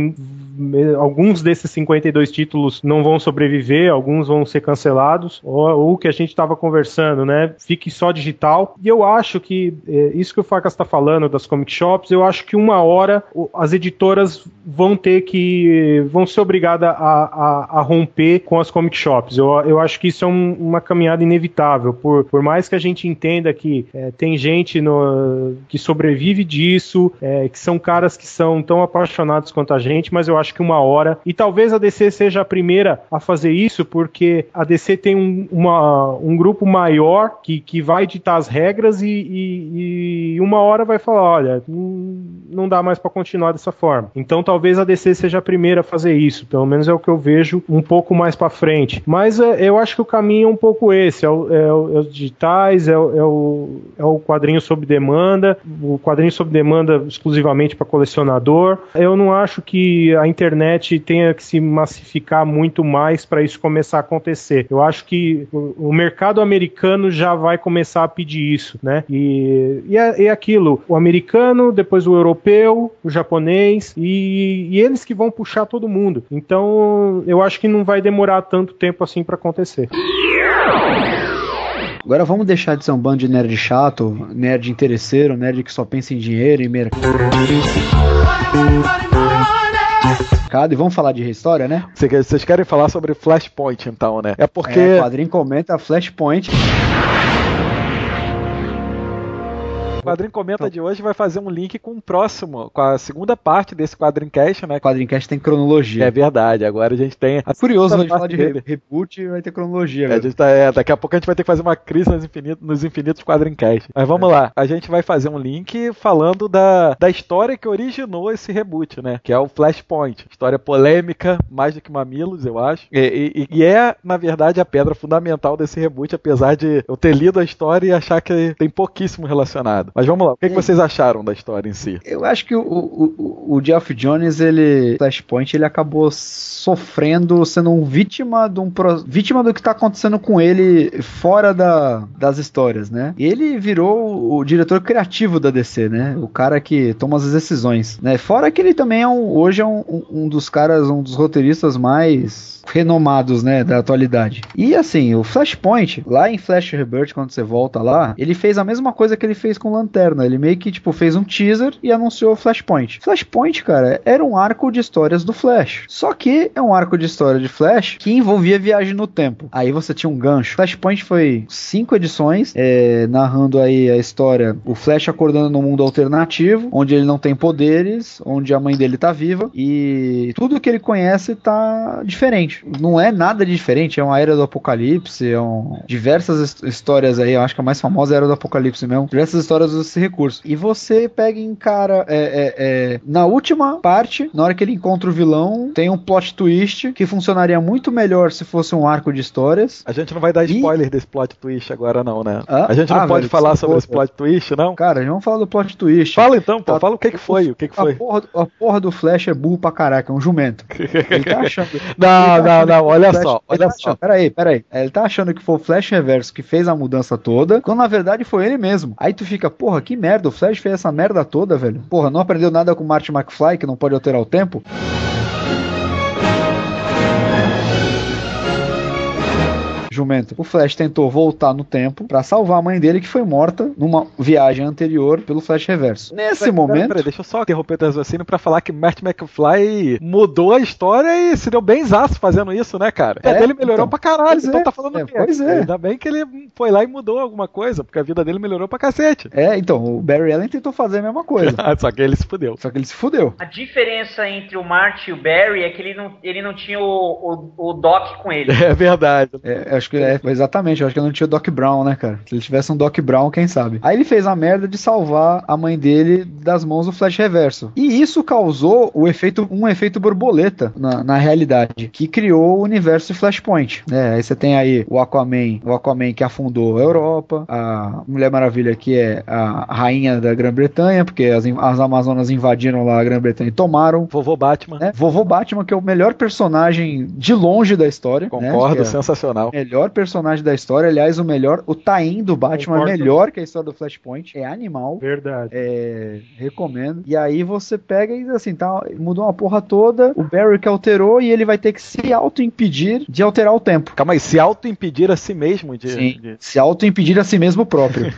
alguns desses 52 títulos não vão sobreviver, alguns vão ser cancelados, ou o que a gente estava conversando, né? Fique só digital. E eu acho que é, isso que o Facas está falando das comic shops, eu acho que uma hora as editoras vão ter que vão ser obrigadas a, a, a romper com as comic shops. Eu, eu acho que isso é um, uma caminhada inevitável. Por, por mais que a gente entenda que é, tem gente no, que sobrevive disso, é, que são caras que são tão apaixonados quanto a gente, mas eu acho que uma hora. E talvez a DC seja a primeira a fazer isso, porque a DC tem um, uma, um grupo maior que, que vai ditar as regras e, e, e uma hora vai falar: olha, não dá mais para continuar dessa forma. Então talvez a DC seja a primeira a fazer isso, pelo menos é o que eu vejo um pouco mais para frente. Mas é, eu acho que o caminho é um pouco esse: é, o, é, o, é os digitais, é o, é, o, é o quadrinho sob demanda, o quadrinho sob demanda exclusivamente para colecionador. Eu não acho que a internet tenha que se massificar muito mais para isso começar a acontecer. Eu acho que o, o, mercado americano já vai começar a pedir isso, né? E, e, é, é aquilo: o americano, depois o europeu, o japonês e, e eles que vão puxar todo mundo. Então, eu acho que não vai demorar tanto tempo assim para acontecer. Agora vamos deixar de ser um bando de nerd chato, nerd interesseiro, nerd que só pensa em dinheiro e mercado. E vamos falar de história, né? Vocês querem falar sobre Flashpoint, então, né? É porque. É, o quadrinho comenta Flashpoint. Quadrinho Comenta de hoje vai fazer um link com o próximo, com a segunda parte desse Quadrincast, né? Quadrincast tem cronologia. É verdade, agora a gente tem. A Curioso, a gente falar de dele. reboot vai ter cronologia. É, tá, é, daqui a pouco a gente vai ter que fazer uma crise nos infinitos, nos infinitos Quadrincast. Mas vamos é. lá, a gente vai fazer um link falando da, da história que originou esse reboot, né? Que é o Flashpoint. História polêmica, mais do que mamilos, eu acho. E, e, e é, na verdade, a pedra fundamental desse reboot, apesar de eu ter lido a história e achar que tem pouquíssimo relacionado. Mas vamos lá, o que, que vocês acharam da história em si? Eu acho que o, o, o Geoff Jones, ele. Flashpoint, ele acabou sofrendo, sendo um vítima de um vítima do que está acontecendo com ele fora da, das histórias, né? Ele virou o diretor criativo da DC, né? O cara que toma as decisões, né? Fora que ele também é um, hoje é um, um dos caras, um dos roteiristas mais renomados, né, da atualidade. E assim, o Flashpoint, lá em Flash Rebirth, quando você volta lá, ele fez a mesma coisa que ele fez com Lanterna. Ele meio que, tipo, fez um teaser e anunciou Flashpoint. Flashpoint, cara, era um arco de histórias do Flash. Só que é um arco de história de Flash que envolvia viagem no tempo. Aí você tinha um gancho. Flashpoint foi cinco edições, é, narrando aí a história, o Flash acordando num mundo alternativo, onde ele não tem poderes, onde a mãe dele tá viva, e tudo que ele conhece tá diferente Não é nada de diferente, é uma era do apocalipse, é um... diversas histórias aí, eu acho que a mais famosa é a era do apocalipse mesmo. Diversas histórias usam esse recurso. E você pega em cara, é, é, é, na última parte, na hora que ele encontra o vilão, tem um plot twist que funcionaria muito melhor se fosse um arco de histórias. A gente não vai dar spoiler e... desse plot twist agora, não, né? A gente não ah, pode velho, falar sobre esse plot twist, não? Cara, vamos falar do plot twist. Fala então, pô, tá, fala o que que foi, o que que foi. A porra, a porra do Flash é burro pra caraca, é um jumento. [laughs] Ele tá achando. não, não, não, olha Flash, só, olha tá só. Peraí, peraí. Ele tá achando que foi o Flash Reverso que fez a mudança toda, quando na verdade foi ele mesmo. Aí tu fica, porra, que merda, o Flash fez essa merda toda, velho. Porra, não aprendeu nada com o Marty McFly, que não pode alterar o tempo? Jumento. O Flash tentou voltar no tempo para salvar a mãe dele que foi morta numa viagem anterior pelo Flash Reverso. Nesse pera, momento. Pera, pera, deixa eu só interromper o raciocínio para falar que Matt McFly mudou a história e se deu bem zaço fazendo isso, né, cara? É, a dele melhorou então, pra caralho, então é, tá falando é, Pois é. Ainda bem que ele foi lá e mudou alguma coisa, porque a vida dele melhorou pra cacete. É, então, o Barry Allen tentou fazer a mesma coisa. [laughs] Só que ele se fudeu. Só que ele se fudeu. A diferença entre o Marty e o Barry é que ele não, ele não tinha o, o, o Doc com ele. [laughs] É verdade. É, acho que é, exatamente eu acho que não tinha o Doc Brown, né, cara? Se ele tivesse um Doc Brown, quem sabe? Aí ele fez a merda de salvar a mãe dele das mãos do Flash Reverso. E isso causou o efeito, um efeito borboleta na, na realidade, que criou o universo de Flashpoint. Né? Aí você tem aí o Aquaman, o Aquaman que afundou a Europa, a Mulher Maravilha que é a rainha da Grã-Bretanha, porque as, as Amazonas invadiram lá a Grã-Bretanha e tomaram. Vovô Batman. Né? Vovô Batman, que é o melhor personagem de longe da história. Né? Concordo, né? sensacional. Melhor personagem da história. Aliás, o melhor, o Tain do Batman é melhor que a história do Flashpoint. É animal. Verdade. É, recomendo. E aí você pega e assim, tá, mudou uma porra toda, o Barry que alterou e ele vai ter que se auto-impedir de alterar o tempo. Calma aí, se auto-impedir a si mesmo de. Sim, de... se auto-impedir a si mesmo próprio. [laughs]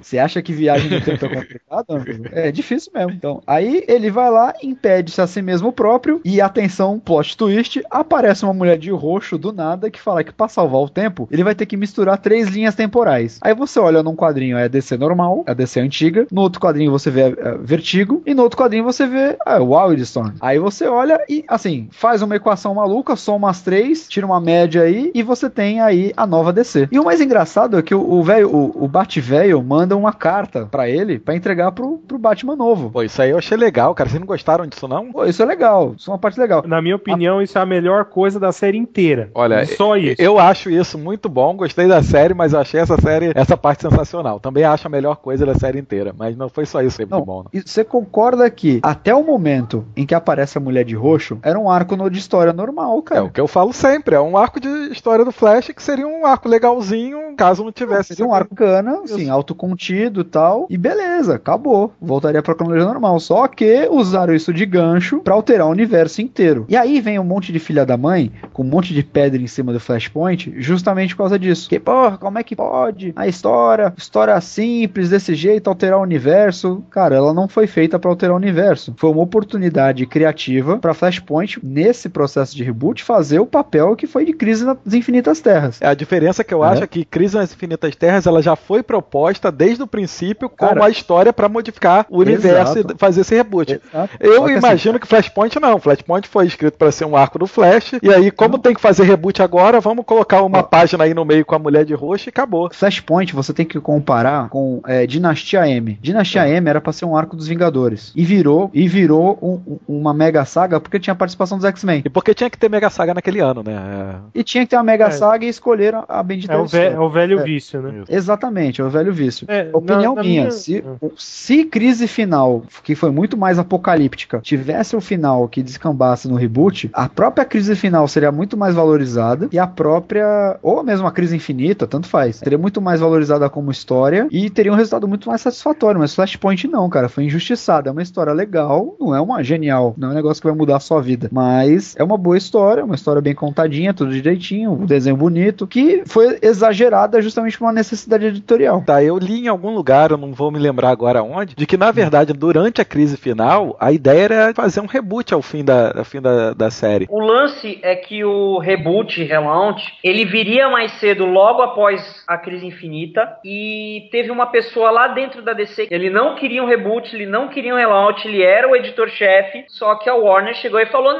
você acha que viagem no tempo é complicado? Amigo? É difícil mesmo. Então, aí ele vai lá, impede-se a si mesmo próprio e atenção, plot twist, aparece uma mulher de roxo do nada que fala que para salvar o tempo, ele vai ter que misturar três linhas temporais. Aí você olha num quadrinho é a DC normal, a DC antiga, no outro quadrinho você vê a Vertigo e no outro quadrinho você vê a Wildstorm. Aí você olha e assim, faz uma equação maluca, soma as três, tira uma média aí e você tem aí a nova DC. E o mais engraçado é que o velho, o, o Bat-Velho manda uma carta para ele para entregar pro, pro Batman novo. Pô, isso aí eu achei legal, cara. Vocês não gostaram disso não? Pô, isso é legal. Isso é uma parte legal. Na minha opinião, a... isso é a melhor coisa da série inteira. Olha, só isso. Eu acho isso muito bom, gostei da série, mas eu achei essa série, essa parte sensacional. Também acho a melhor coisa da série inteira, mas não foi só isso que foi muito bom. Não. Você concorda que até o momento em que aparece a mulher de roxo, era um arco de história normal, cara. É o que eu falo sempre, é um arco de história do Flash que seria um arco legalzinho, caso não tivesse. Seria um arco cana, assim, autocontido e tal, e beleza, acabou. Voltaria pra cronologia normal. Só que usaram isso de gancho para alterar o universo inteiro. E aí vem um monte de filha da mãe, com um monte de pedra em cima do Flashpoint, justamente por causa disso. Que, porra, como é que pode? A história, história simples, desse jeito, alterar o universo. Cara, ela não foi feita para alterar o universo. Foi uma oportunidade criativa para Flashpoint, nesse processo de reboot, fazer o papel que foi de Crise nas Infinitas Terras. É, a diferença que eu é. acho é que Crise nas Infinitas Terras ela já foi proposta desde o princípio como Cara, a história para modificar o universo exato. e fazer esse reboot. Exato. Eu assim, imagino assim, que Flashpoint não. Flashpoint foi escrito para ser um arco do Flash, e aí, como tem que fazer reboot agora, vamos colocar uma página aí no meio com a mulher de roxo e acabou. Flashpoint você tem que comparar com é, Dinastia M. Dinastia M era para ser um arco dos Vingadores. E virou, e virou um, uma mega saga porque tinha participação dos X-Men. E porque tinha que ter mega saga naquele ano, né? É... E tinha que ter uma mega é. saga e escolheram a bendita é o, é o velho é. vício, né? Exatamente, é o velho vício. É, Opinião na, na minha, minha... Se, se crise final, que foi muito mais apocalíptica, tivesse um final que descambasse no reboot, a própria crise final seria muito mais valorizada e a própria, ou mesmo a crise infinita, tanto faz, seria muito mais valorizada como história e teria um resultado muito mais satisfatório. Mas Flashpoint não, cara, foi injustiçada. É uma história legal, não é uma genial, não é um negócio que vai mudar a sua vida, mas é uma boa história, uma história bem contadinha, tudo direitinho, um desenho bonito, que foi exagerada justamente por uma necessidade editorial. Tá, eu li em algum lugar, eu não vou me lembrar agora onde, de que na verdade durante a crise final a ideia era fazer um reboot ao fim da, ao fim da, da série. O lance é que o reboot, relaunch, ele viria mais cedo logo após a crise infinita e teve uma pessoa lá dentro da DC, ele não queria um reboot, ele não queria um relaunch, ele era o editor-chefe, só que a Warner chegou e falou: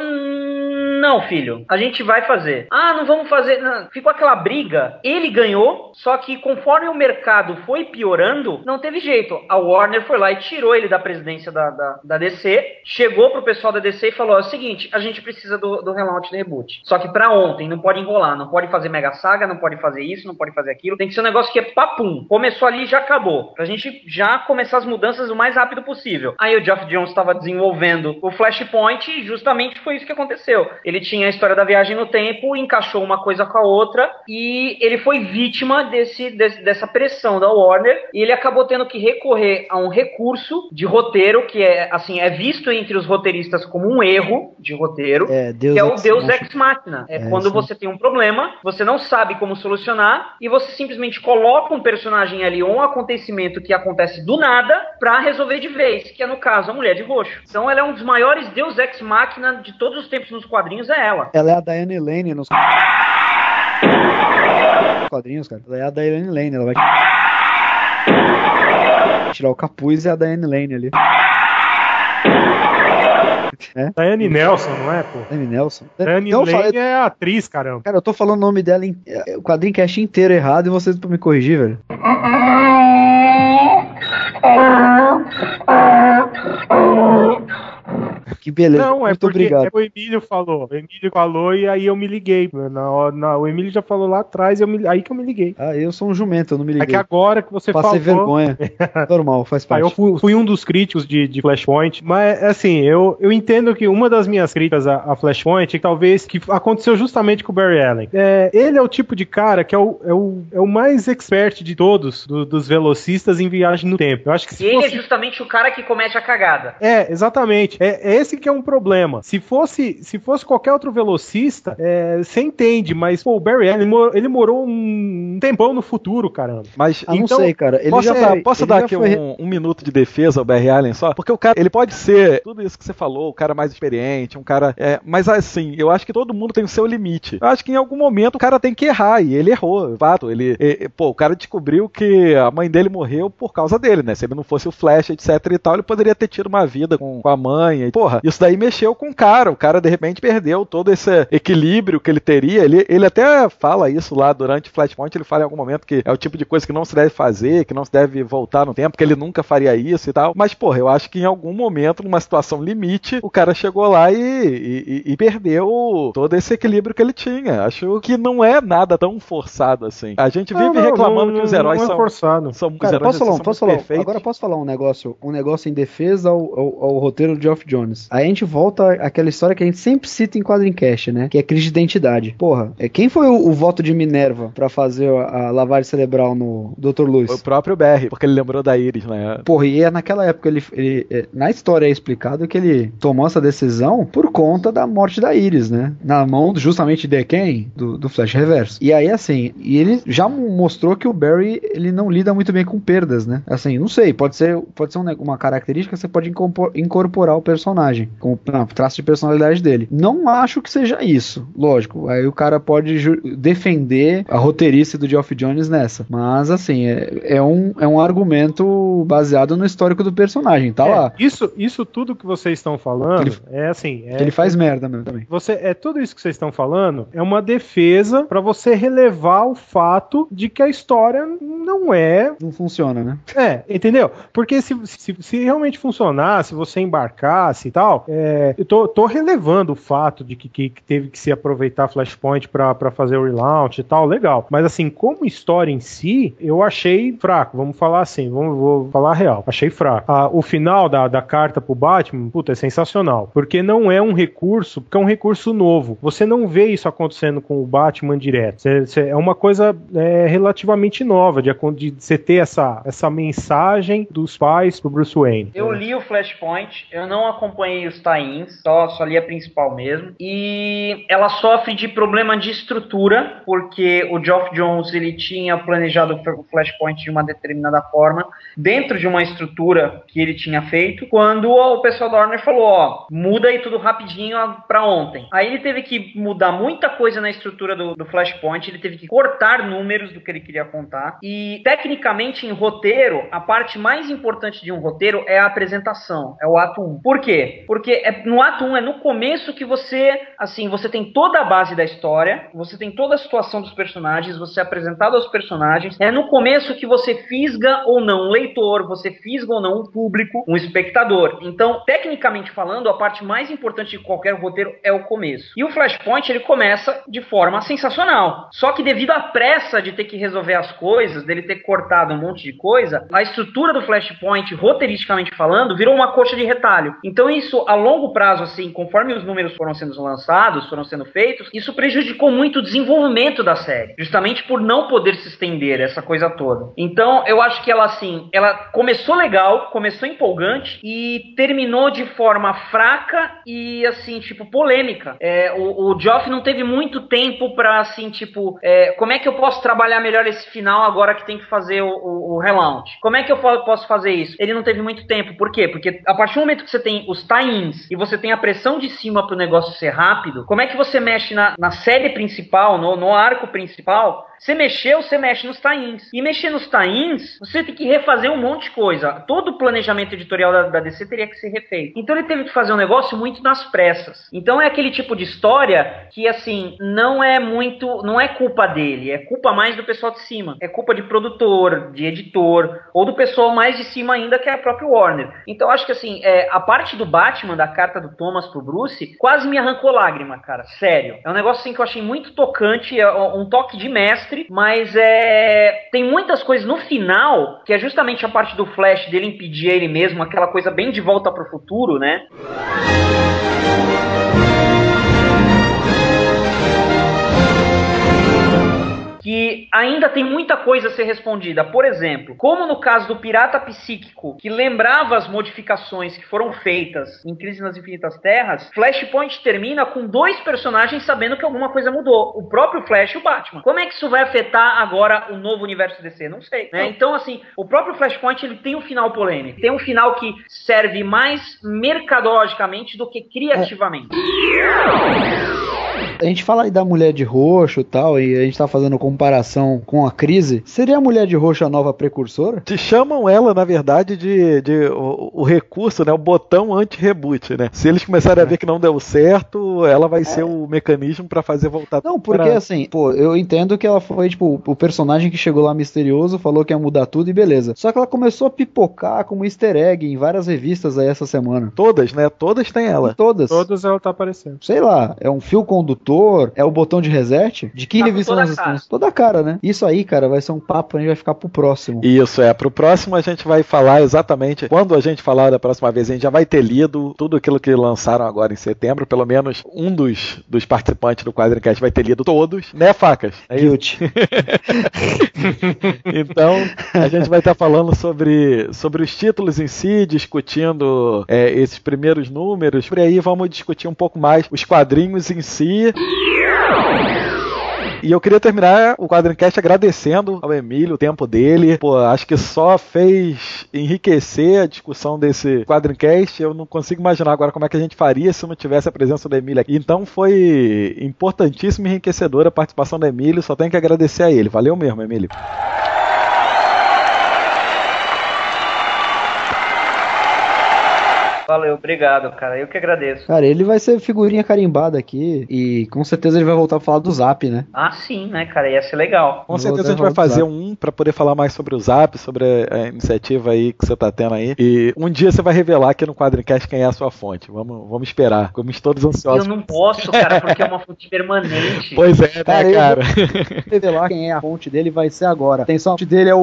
"Não, filho, a gente vai fazer". Ah, não vamos fazer. Não. Ficou aquela briga. Ele ganhou, só que conforme o mercado foi piorando, não teve jeito. A Warner foi lá e tirou ele da presidência da, da, da DC, chegou pro pessoal da DC e falou: é o seguinte, a gente precisa do, do relaunch do reboot. Só que para ontem, não pode enrolar, não pode fazer mega saga, não pode fazer isso, não pode fazer aquilo. Tem que ser um negócio que é papum. Começou ali e já acabou. Pra gente já começar as mudanças o mais rápido possível. Aí o Geoff Jones estava desenvolvendo o Flashpoint e justamente foi isso que aconteceu. Ele tinha a história da viagem no tempo, encaixou uma coisa com a outra e ele foi vítima desse, desse dessa pressão da Warner e ele acabou tendo que recorrer a um recurso de roteiro que é assim é visto entre os roteiristas como um erro de roteiro, é, que é o Deus Ex Machina. É, é quando sim. você tem um problema, você não sabe como solucionar e você simplesmente coloca um personagem ali ou um acontecimento que acontece do nada para resolver de vez, que é no caso a Mulher de Roxo. Então ela é um dos maiores Deus Ex Machina de todos os tempos nos quadrinhos é ela. Ela é a Diane Lane nos quadrinhos, cara. Ela é a Diane Lane, ela vai tirar o capuz e a Diane Lane ali. É? Diane Nelson, não é, pô? Diane Nelson. Diane então, Lane falei... é atriz, caramba. Cara, eu tô falando o nome dela em é, o quadrinho cast inteiro errado e vocês pra me corrigir, velho. [laughs] Que beleza. Não, é Muito porque obrigado. É o Emílio falou. O Emílio falou e aí eu me liguei. Na, na, o Emílio já falou lá atrás, eu me, aí que eu me liguei. Ah, eu sou um jumento, eu não me liguei. É que agora que você Passei falou... vergonha. [laughs] Normal, faz parte. Ah, eu fui, fui, um dos críticos de, de, Flashpoint, mas assim, eu, eu entendo que uma das minhas críticas a, a Flashpoint, talvez, que aconteceu justamente com o Barry Allen. É, ele é o tipo de cara que é o, é o, é o mais expert de todos, do, dos velocistas em viagem no tempo. Eu acho que e ele é justamente o cara que comete a cagada. É, exatamente. É, é esse que é um problema. Se fosse, se fosse qualquer outro velocista, é, você entende, mas pô, o Barry Allen, ele morou, ele morou um tempão no futuro, caramba. Mas ah, então, não sei, cara. Ele posso, já foi, posso dar aqui foi... um, um, minuto de defesa ao Barry Allen só? Porque o cara, ele pode ser tudo isso que você falou, o cara mais experiente, um cara. É, mas assim, eu acho que todo mundo tem o seu limite. Eu acho que em algum momento o cara tem que errar, e ele errou, fato. Ele, ele, pô, o cara descobriu que a mãe dele morreu por causa dele, né? Se ele não fosse o Flash, etc e tal, ele poderia ter tido uma vida com, com a mãe. E, porra, isso daí mexeu com o cara. O cara, de repente, perdeu todo esse equilíbrio que ele teria. Ele, ele até fala isso lá durante Flashpoint, ele fala em algum momento que é o tipo de coisa que não se deve fazer, que não se deve voltar no tempo, que ele nunca faria isso e tal. Mas, porra, eu acho que em algum momento, numa situação limite, o cara chegou lá e, e, e perdeu todo esse equilíbrio que ele tinha. Acho que não é nada tão forçado assim. A gente vive não, não, reclamando não, que os heróis é são, forçado. são, cara, posso falar, posso falar, agora posso falar um negócio, um negócio em defesa ao, ao, ao roteiro de Geoff Jones. Aí a gente volta àquela história que a gente sempre cita em Quadrincast, né? Que é crise de identidade. Porra, é, quem foi o, o voto de Minerva para fazer a, a, lavagem cerebral no Dr. Lewis? O próprio Barry, porque ele lembrou da Iris, né? Porra, e é naquela época ele, ele é, na história é explicado que ele tomou essa decisão por conta da morte da Iris, né? Na mão justamente de quem? Do, do Flash Reverso. E aí, assim, e ele já mostrou que o Barry, ele não lida muito bem com perdas, né? Assim, não sei, pode ser, pode ser uma característica que você pode incorporar o personagem, com o traço de personalidade dele. Não acho que seja isso, lógico. Aí o cara pode defender a roteirice do Geoff Jones nessa. Mas, assim, é, é, um, é um argumento baseado no histórico do personagem, tá é, lá. Isso, isso tudo que vocês estão falando ele, é assim. É, ele faz merda mesmo também. Você, é tudo isso que vocês estão falando é uma defesa para você relevar o fato de que a história não é. Não funciona, né? É, entendeu? Porque se, se, se realmente funcionasse, se você embarcasse e tal, é, eu tô, tô, relevando o fato de que, que, que teve que se aproveitar Flashpoint para fazer o relaunch e tal, legal. Mas assim, como história em si, eu achei fraco. Vamos falar assim, vamos, vou falar real. Achei fraco. Ah, o final da, da carta pro Batman, puta, é sensacional. Porque não é um recurso, porque é um recurso novo. Você não vê isso acontecendo com o Batman direto. Cê, cê, é uma coisa é, relativamente nova de, de você ter essa, essa mensagem dos pais pro Bruce Wayne. Eu li o Flashpoint, eu não acompanhei os tie-ins, só, só li a principal mesmo. E ela sofre de problema de estrutura, porque o Geoff Jones ele tinha planejado o Flashpoint de uma determinada forma, dentro de uma estrutura que ele tinha feito, quando o pessoal da Warner falou, ó, muda aí tudo rapidinho para ontem. Aí ele teve que mudar muita coisa na estrutura do, do Flashpoint, ele teve que cortar números do que ele queria contar. E tecnicamente em roteiro, a parte mais importante de um roteiro é a apresentação, é o ato 1. Por quê? Porque é, no ato 1 é no começo que você, assim, você tem toda a base da história, você tem toda a situação dos personagens, você é apresentado aos personagens. É no começo que você fisga ou não um leitor, você fisga ou não um público, um espectador. Então, tecnicamente falando, a parte mais importante de qualquer roteiro é o começo. E o Flashpoint ele começa de forma sensacional. Só que devido à pressa de ter que resolver as coisas, dele ter cortado um monte de coisa, a estrutura do Flashpoint, roteiristicamente falando, virou uma coxa de retalho. Então isso, a longo prazo, assim, conforme os números foram sendo lançados, foram sendo feitos, isso prejudicou muito o desenvolvimento da série, justamente por não poder se estender essa coisa toda. Então eu acho que ela, assim, ela começou legal, começou empolgante e terminou de forma fraca e, assim, tipo, polêmica. É, o, o Geoff não teve muito tempo para assim, tipo, é, como é que eu posso trabalhar melhor esse final agora que tem que fazer o, o, o relaunch? Como é que eu posso fazer isso? Ele não teve muito tempo. Por quê? Porque a partir do momento que você tem os tie-ins e você tem a pressão de cima para o negócio ser rápido, como é que você mexe na, na série principal, no, no arco principal, você mexeu, você mexe nos tains. E mexer nos tains, você tem que refazer um monte de coisa. Todo o planejamento editorial da, da, DC teria que ser refeito. Então ele teve que fazer um negócio muito nas pressas. Então é aquele tipo de história que, assim, não é muito. Não é culpa dele. É culpa mais do pessoal de cima. É culpa de produtor, de editor, ou do pessoal mais de cima ainda, que é a própria Warner. Então acho que, assim, é, a parte do Batman Batman, da carta do Thomas pro Bruce, quase me arrancou lágrima, cara. Sério. É um negócio assim que eu achei muito tocante, é um toque de mestre, mas é. Tem muitas coisas no final, que é justamente a parte do Flash dele impedir ele mesmo, aquela coisa bem de volta pro futuro, né? Que ainda tem muita coisa a ser respondida. Por exemplo, como no caso do pirata psíquico, que lembrava as modificações que foram feitas em Crise nas Infinitas Terras, Flashpoint termina com dois personagens sabendo que alguma coisa mudou: o próprio Flash e o Batman. Como é que isso vai afetar agora o novo universo DC? Não sei. Né? Então, assim, o próprio Flashpoint ele tem um final polêmico. Tem um final que serve mais mercadologicamente do que criativamente. A gente fala aí da mulher de roxo e tal, e a gente tá fazendo comparação com a crise. Seria a mulher de roxo a nova precursora? Te chamam ela, na verdade, de, de o, o recurso, né? O botão anti-reboot, né? Se eles começarem é. a ver que não deu certo, ela vai é. ser o mecanismo para fazer voltar Não, porque pra... assim, pô, eu entendo que ela foi, tipo, o personagem que chegou lá misterioso, falou que ia mudar tudo e beleza. Só que ela começou a pipocar como easter egg em várias revistas aí essa semana. Todas, né? Todas tem ela. Todas. Todas ela tá aparecendo. Sei lá, é um fio condutor, é o botão de reset? De que tá revista nós estamos? Toda a cara, né? Isso aí, cara, vai ser um papo, a gente vai ficar pro próximo. Isso, é. Pro próximo a gente vai falar exatamente. Quando a gente falar da próxima vez, a gente já vai ter lido tudo aquilo que lançaram agora em setembro. Pelo menos um dos, dos participantes do Quadrincast vai ter lido todos, né, Facas? É Guilty. [laughs] então, a gente vai estar falando sobre, sobre os títulos em si, discutindo é, esses primeiros números. Por aí vamos discutir um pouco mais os quadrinhos em si. E eu queria terminar o Quadrincast agradecendo ao Emílio o tempo dele. Pô, acho que só fez enriquecer a discussão desse Quadrincast. Eu não consigo imaginar agora como é que a gente faria se não tivesse a presença do Emílio aqui. Então foi importantíssima e enriquecedora a participação do Emílio. Só tenho que agradecer a ele. Valeu mesmo, Emílio. Valeu, obrigado, cara. Eu que agradeço. Cara, ele vai ser figurinha carimbada aqui e com certeza ele vai voltar a falar do Zap, né? Ah, sim, né, cara? Ia ser legal. Com certeza a gente vai fazer um para poder falar mais sobre o Zap, sobre a iniciativa aí que você tá tendo aí. E um dia você vai revelar aqui no Quadrincast quem é a sua fonte. Vamos, vamos esperar. Estamos todos ansiosos. Eu não posso, cara, porque é uma fonte permanente. [laughs] Pois é, né, cara? revelar quem é a fonte dele vai ser agora. A fonte dele é o